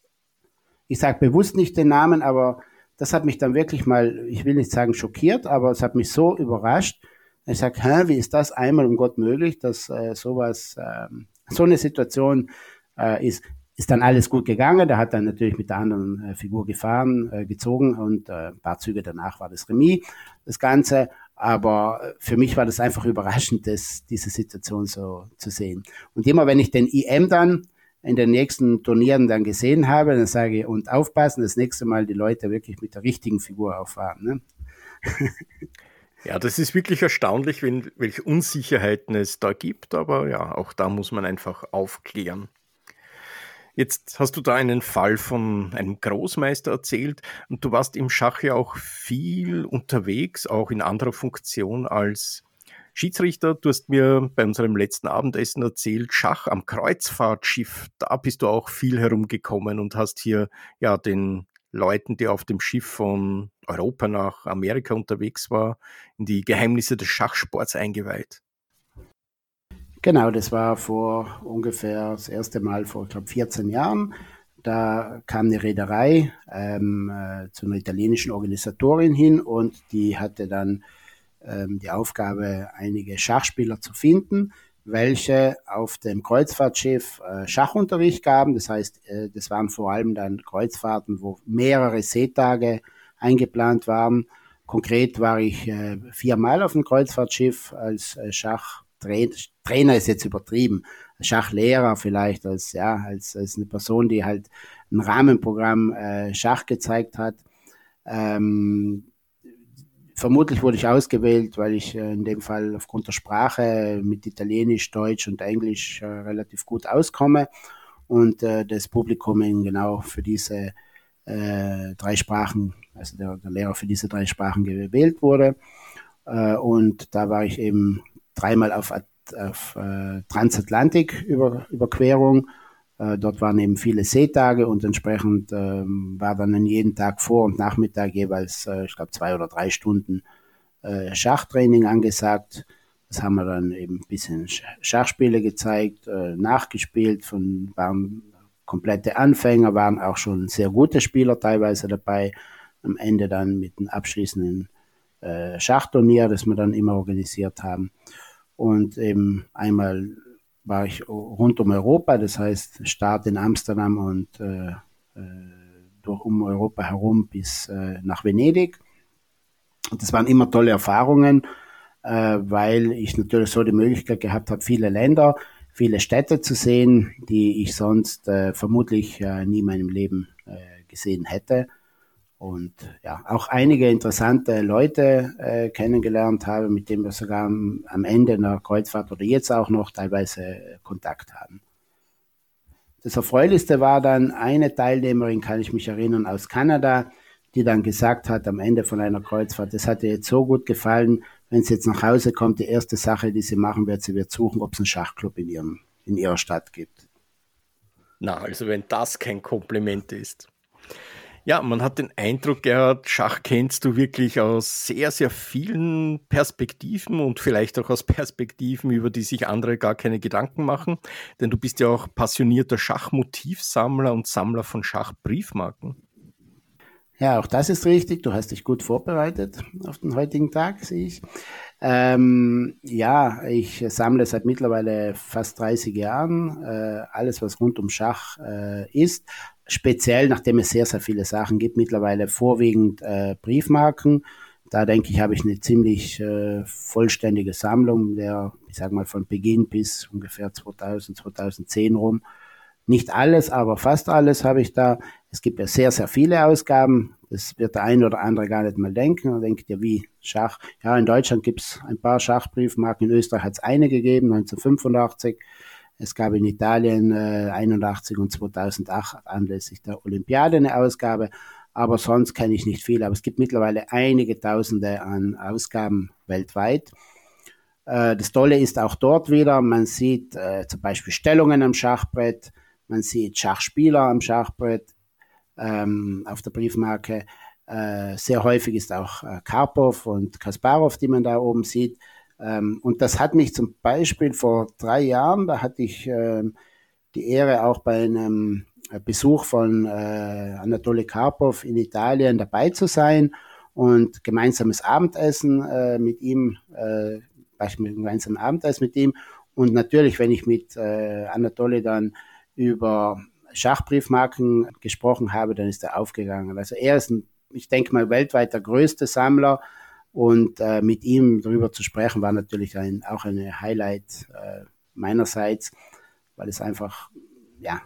Ich sage bewusst nicht den Namen, aber das hat mich dann wirklich mal, ich will nicht sagen schockiert, aber es hat mich so überrascht, ich sage, hä, wie ist das einmal um Gott möglich, dass äh, sowas, äh, so eine Situation äh, ist. Ist dann alles gut gegangen. Der hat dann natürlich mit der anderen äh, Figur gefahren, äh, gezogen und äh, ein paar Züge danach war das Remis, das Ganze. Aber äh, für mich war das einfach überraschend, das, diese Situation so zu sehen. Und immer wenn ich den IM dann in den nächsten Turnieren dann gesehen habe, dann sage ich, und aufpassen, das nächste Mal die Leute wirklich mit der richtigen Figur auffahren. Ne? Ja, das ist wirklich erstaunlich, wenn, welche Unsicherheiten es da gibt, aber ja, auch da muss man einfach aufklären. Jetzt hast du da einen Fall von einem Großmeister erzählt und du warst im Schach ja auch viel unterwegs, auch in anderer Funktion als Schiedsrichter. Du hast mir bei unserem letzten Abendessen erzählt, Schach am Kreuzfahrtschiff, da bist du auch viel herumgekommen und hast hier ja den Leuten, die auf dem Schiff von Europa nach Amerika unterwegs war, in die Geheimnisse des Schachsports eingeweiht. Genau, das war vor ungefähr das erste Mal vor, ich glaube, 14 Jahren. Da kam eine Reederei ähm, äh, zu einer italienischen Organisatorin hin und die hatte dann ähm, die Aufgabe, einige Schachspieler zu finden, welche auf dem Kreuzfahrtschiff äh, Schachunterricht gaben. Das heißt, äh, das waren vor allem dann Kreuzfahrten, wo mehrere Seetage eingeplant waren. Konkret war ich äh, viermal auf dem Kreuzfahrtschiff als äh, Schachtrainer Trainer ist jetzt übertrieben. Schachlehrer vielleicht als, ja, als, als eine Person, die halt ein Rahmenprogramm äh, Schach gezeigt hat. Ähm, vermutlich wurde ich ausgewählt, weil ich äh, in dem Fall aufgrund der Sprache mit Italienisch, Deutsch und Englisch äh, relativ gut auskomme und äh, das Publikum eben genau für diese äh, drei Sprachen, also der, der, Lehrer für diese drei Sprachen gewählt wurde. Äh, und da war ich eben dreimal auf, auf äh, Transatlantik-Überquerung. Äh, dort waren eben viele Seetage und entsprechend ähm, war dann an jeden Tag Vor- und Nachmittag jeweils, äh, ich glaube, zwei oder drei Stunden äh, Schachtraining angesagt. Das haben wir dann eben ein bisschen Schachspiele gezeigt, äh, nachgespielt, von, waren komplette Anfänger, waren auch schon sehr gute Spieler teilweise dabei. Am Ende dann mit einem abschließenden äh, Schachturnier, das wir dann immer organisiert haben. Und eben einmal war ich rund um Europa, das heißt Start in Amsterdam und äh, äh durch um Europa herum bis äh, nach Venedig. Und das waren immer tolle Erfahrungen äh, weil ich natürlich so die Möglichkeit gehabt habe, viele Länder, viele Städte zu sehen, die ich sonst äh, vermutlich äh, nie in meinem Leben äh, gesehen hätte. Und ja, auch einige interessante Leute äh, kennengelernt habe, mit denen wir sogar am, am Ende einer Kreuzfahrt oder jetzt auch noch teilweise äh, Kontakt haben. Das Erfreulichste war dann eine Teilnehmerin, kann ich mich erinnern, aus Kanada, die dann gesagt hat am Ende von einer Kreuzfahrt, das hat ihr jetzt so gut gefallen, wenn sie jetzt nach Hause kommt, die erste Sache, die sie machen wird, sie wird suchen, ob es einen Schachclub in, ihrem, in ihrer Stadt gibt. Na, also wenn das kein Kompliment ist. Ja, man hat den Eindruck, Gerhard, Schach kennst du wirklich aus sehr, sehr vielen Perspektiven und vielleicht auch aus Perspektiven, über die sich andere gar keine Gedanken machen. Denn du bist ja auch passionierter Schachmotivsammler und Sammler von Schachbriefmarken. Ja, auch das ist richtig. Du hast dich gut vorbereitet auf den heutigen Tag, sehe ich. Ähm, ja, ich sammle seit mittlerweile fast 30 Jahren äh, alles, was rund um Schach äh, ist. Speziell, nachdem es sehr, sehr viele Sachen gibt, mittlerweile vorwiegend äh, Briefmarken. Da denke ich, habe ich eine ziemlich äh, vollständige Sammlung, der, ich sage mal, von Beginn bis ungefähr 2000, 2010 rum. Nicht alles, aber fast alles habe ich da. Es gibt ja sehr, sehr viele Ausgaben. Das wird der eine oder andere gar nicht mal denken. Man denkt ja, wie Schach. Ja, in Deutschland gibt es ein paar Schachbriefmarken. In Österreich hat es eine gegeben, 1985. Es gab in Italien äh, 81 und 2008 anlässlich der Olympiade eine Ausgabe. Aber sonst kenne ich nicht viel. Aber es gibt mittlerweile einige Tausende an Ausgaben weltweit. Äh, das Tolle ist auch dort wieder, man sieht äh, zum Beispiel Stellungen am Schachbrett, man sieht Schachspieler am Schachbrett, ähm, auf der Briefmarke. Äh, sehr häufig ist auch äh, Karpov und Kasparov, die man da oben sieht. Ähm, und das hat mich zum Beispiel vor drei Jahren, da hatte ich äh, die Ehre, auch bei einem Besuch von äh, Anatoly Karpov in Italien dabei zu sein und gemeinsames Abendessen äh, mit ihm, äh, gemeinsames Abendessen mit ihm. Und natürlich, wenn ich mit äh, Anatoly dann über Schachbriefmarken gesprochen habe, dann ist er aufgegangen. Also er ist, ein, ich denke mal, weltweit der größte Sammler und äh, mit ihm darüber zu sprechen war natürlich ein, auch eine Highlight äh, meinerseits, weil es einfach, ja,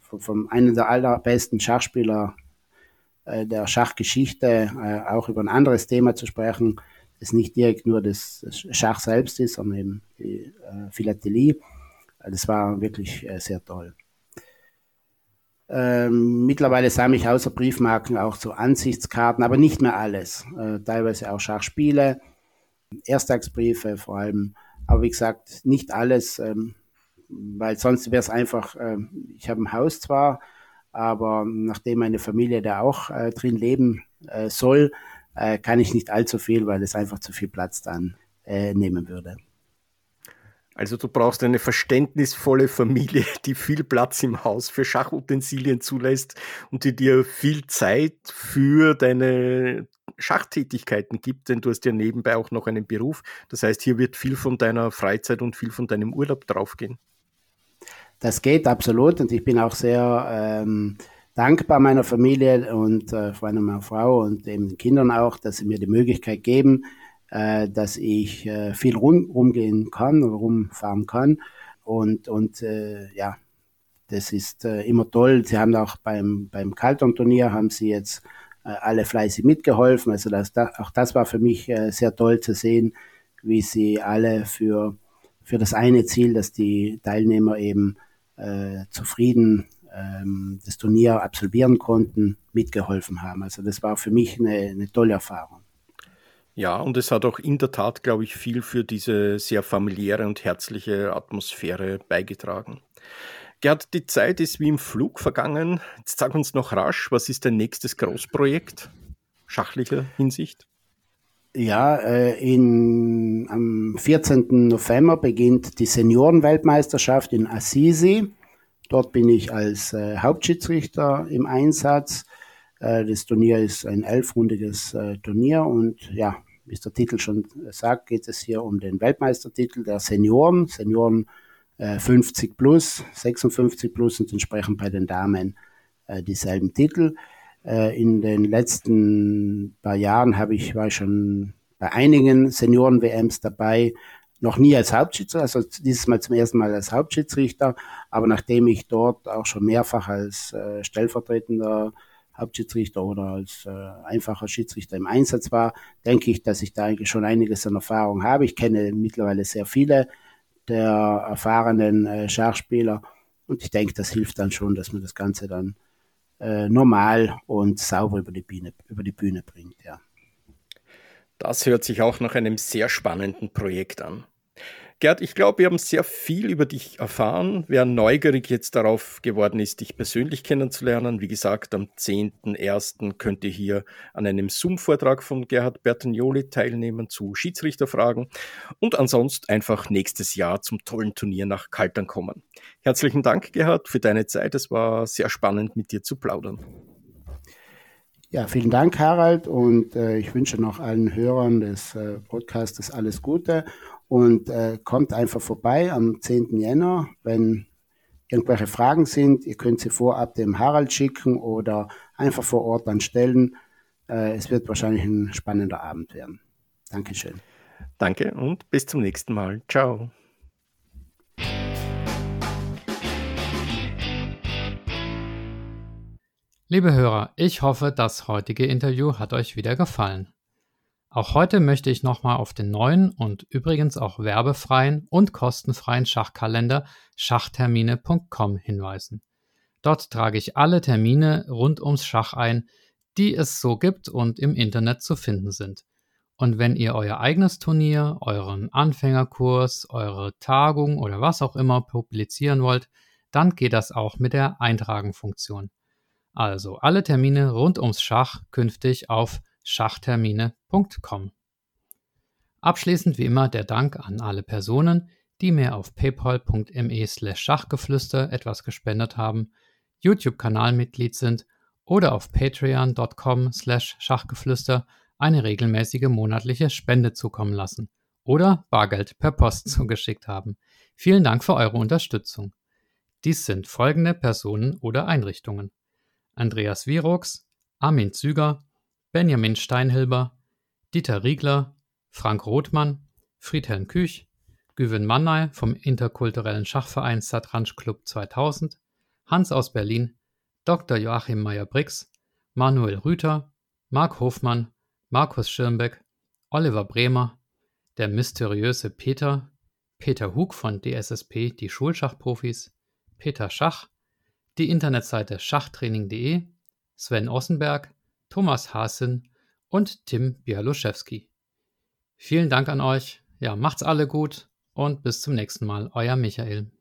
von, von einem der allerbesten Schachspieler äh, der Schachgeschichte äh, auch über ein anderes Thema zu sprechen, das nicht direkt nur das, Schach selbst ist, sondern eben die äh, Philatelie. Das war wirklich äh, sehr toll. Ähm, mittlerweile sammle ich außer Briefmarken auch so Ansichtskarten, aber nicht mehr alles. Äh, teilweise auch Schachspiele, Ersttagsbriefe vor allem. Aber wie gesagt, nicht alles, ähm, weil sonst wäre es einfach, äh, ich habe ein Haus zwar, aber nachdem meine Familie da auch äh, drin leben äh, soll, äh, kann ich nicht allzu viel, weil es einfach zu viel Platz dann äh, nehmen würde. Also du brauchst eine verständnisvolle Familie, die viel Platz im Haus für Schachutensilien zulässt und die dir viel Zeit für deine Schachtätigkeiten gibt, denn du hast ja nebenbei auch noch einen Beruf. Das heißt, hier wird viel von deiner Freizeit und viel von deinem Urlaub draufgehen. Das geht absolut und ich bin auch sehr ähm, dankbar meiner Familie und äh, vor allem meiner Frau und den Kindern auch, dass sie mir die Möglichkeit geben, äh, dass ich äh, viel rum, rumgehen kann rumfahren kann. Und, und äh, ja, das ist äh, immer toll. Sie haben auch beim, beim Kalton-Turnier haben sie jetzt äh, alle fleißig mitgeholfen. Also das, da, auch das war für mich äh, sehr toll zu sehen, wie sie alle für, für das eine Ziel, dass die Teilnehmer eben äh, zufrieden ähm, das Turnier absolvieren konnten, mitgeholfen haben. Also das war für mich eine, eine tolle Erfahrung. Ja, und es hat auch in der Tat, glaube ich, viel für diese sehr familiäre und herzliche Atmosphäre beigetragen. Gerd, die Zeit ist wie im Flug vergangen. Jetzt sag uns noch rasch, was ist dein nächstes Großprojekt? Schachlicher Hinsicht? Ja, äh, in, am 14. November beginnt die Seniorenweltmeisterschaft in Assisi. Dort bin ich als äh, Hauptschiedsrichter im Einsatz. Äh, das Turnier ist ein elfrundiges äh, Turnier und ja, wie der Titel schon sagt, geht es hier um den Weltmeistertitel der Senioren. Senioren 50 äh, plus, 56 plus und entsprechend bei den Damen dieselben Titel. In den letzten paar Jahren habe ich, war ich schon bei einigen Senioren-WMs dabei, noch nie als Hauptschiedsrichter, also dieses Mal zum ersten Mal als Hauptschiedsrichter, aber nachdem ich dort auch schon mehrfach als äh, stellvertretender Hauptschiedsrichter oder als äh, einfacher Schiedsrichter im Einsatz war, denke ich, dass ich da eigentlich schon einiges an Erfahrung habe. Ich kenne mittlerweile sehr viele der erfahrenen äh, Schachspieler und ich denke, das hilft dann schon, dass man das Ganze dann äh, normal und sauber über die, Bühne, über die Bühne bringt. Ja. Das hört sich auch nach einem sehr spannenden Projekt an. Gerd, ich glaube, wir haben sehr viel über dich erfahren. Wer neugierig jetzt darauf geworden ist, dich persönlich kennenzulernen, wie gesagt, am 10.01. könnt ihr hier an einem Zoom-Vortrag von Gerhard Bertagnoli teilnehmen zu Schiedsrichterfragen und ansonsten einfach nächstes Jahr zum tollen Turnier nach Kaltern kommen. Herzlichen Dank, Gerhard, für deine Zeit. Es war sehr spannend, mit dir zu plaudern. Ja, vielen Dank, Harald, und äh, ich wünsche noch allen Hörern des äh, Podcasts alles Gute und äh, kommt einfach vorbei am 10. Jänner, wenn irgendwelche Fragen sind. Ihr könnt sie vorab dem Harald schicken oder einfach vor Ort dann stellen. Äh, es wird wahrscheinlich ein spannender Abend werden. Dankeschön. Danke und bis zum nächsten Mal. Ciao. Liebe Hörer, ich hoffe, das heutige Interview hat euch wieder gefallen. Auch heute möchte ich nochmal auf den neuen und übrigens auch werbefreien und kostenfreien Schachkalender schachtermine.com hinweisen. Dort trage ich alle Termine rund ums Schach ein, die es so gibt und im Internet zu finden sind. Und wenn ihr euer eigenes Turnier, euren Anfängerkurs, eure Tagung oder was auch immer publizieren wollt, dann geht das auch mit der Eintragen-Funktion. Also alle Termine rund ums Schach künftig auf schachtermine.com. Abschließend wie immer der Dank an alle Personen, die mir auf paypal.me slash Schachgeflüster etwas gespendet haben, YouTube-Kanalmitglied sind oder auf patreon.com slash Schachgeflüster eine regelmäßige monatliche Spende zukommen lassen oder Bargeld per Post zugeschickt haben. Vielen Dank für eure Unterstützung. Dies sind folgende Personen oder Einrichtungen. Andreas Wirox, Armin Züger, Benjamin Steinhilber, Dieter Riegler, Frank Rothmann, Friedhelm Küch, Güven Mannay vom interkulturellen Schachverein Satranj Club 2000, Hans aus Berlin, Dr. Joachim Meyer-Brix, Manuel Rüther, Marc Hofmann, Markus Schirmbeck, Oliver Bremer, der mysteriöse Peter, Peter Hug von DSSP, die Schulschachprofis, Peter Schach, die Internetseite schachtraining.de, Sven Ossenberg, Thomas Hasen und Tim Bialuszewski. Vielen Dank an euch. Ja, macht's alle gut und bis zum nächsten Mal. Euer Michael.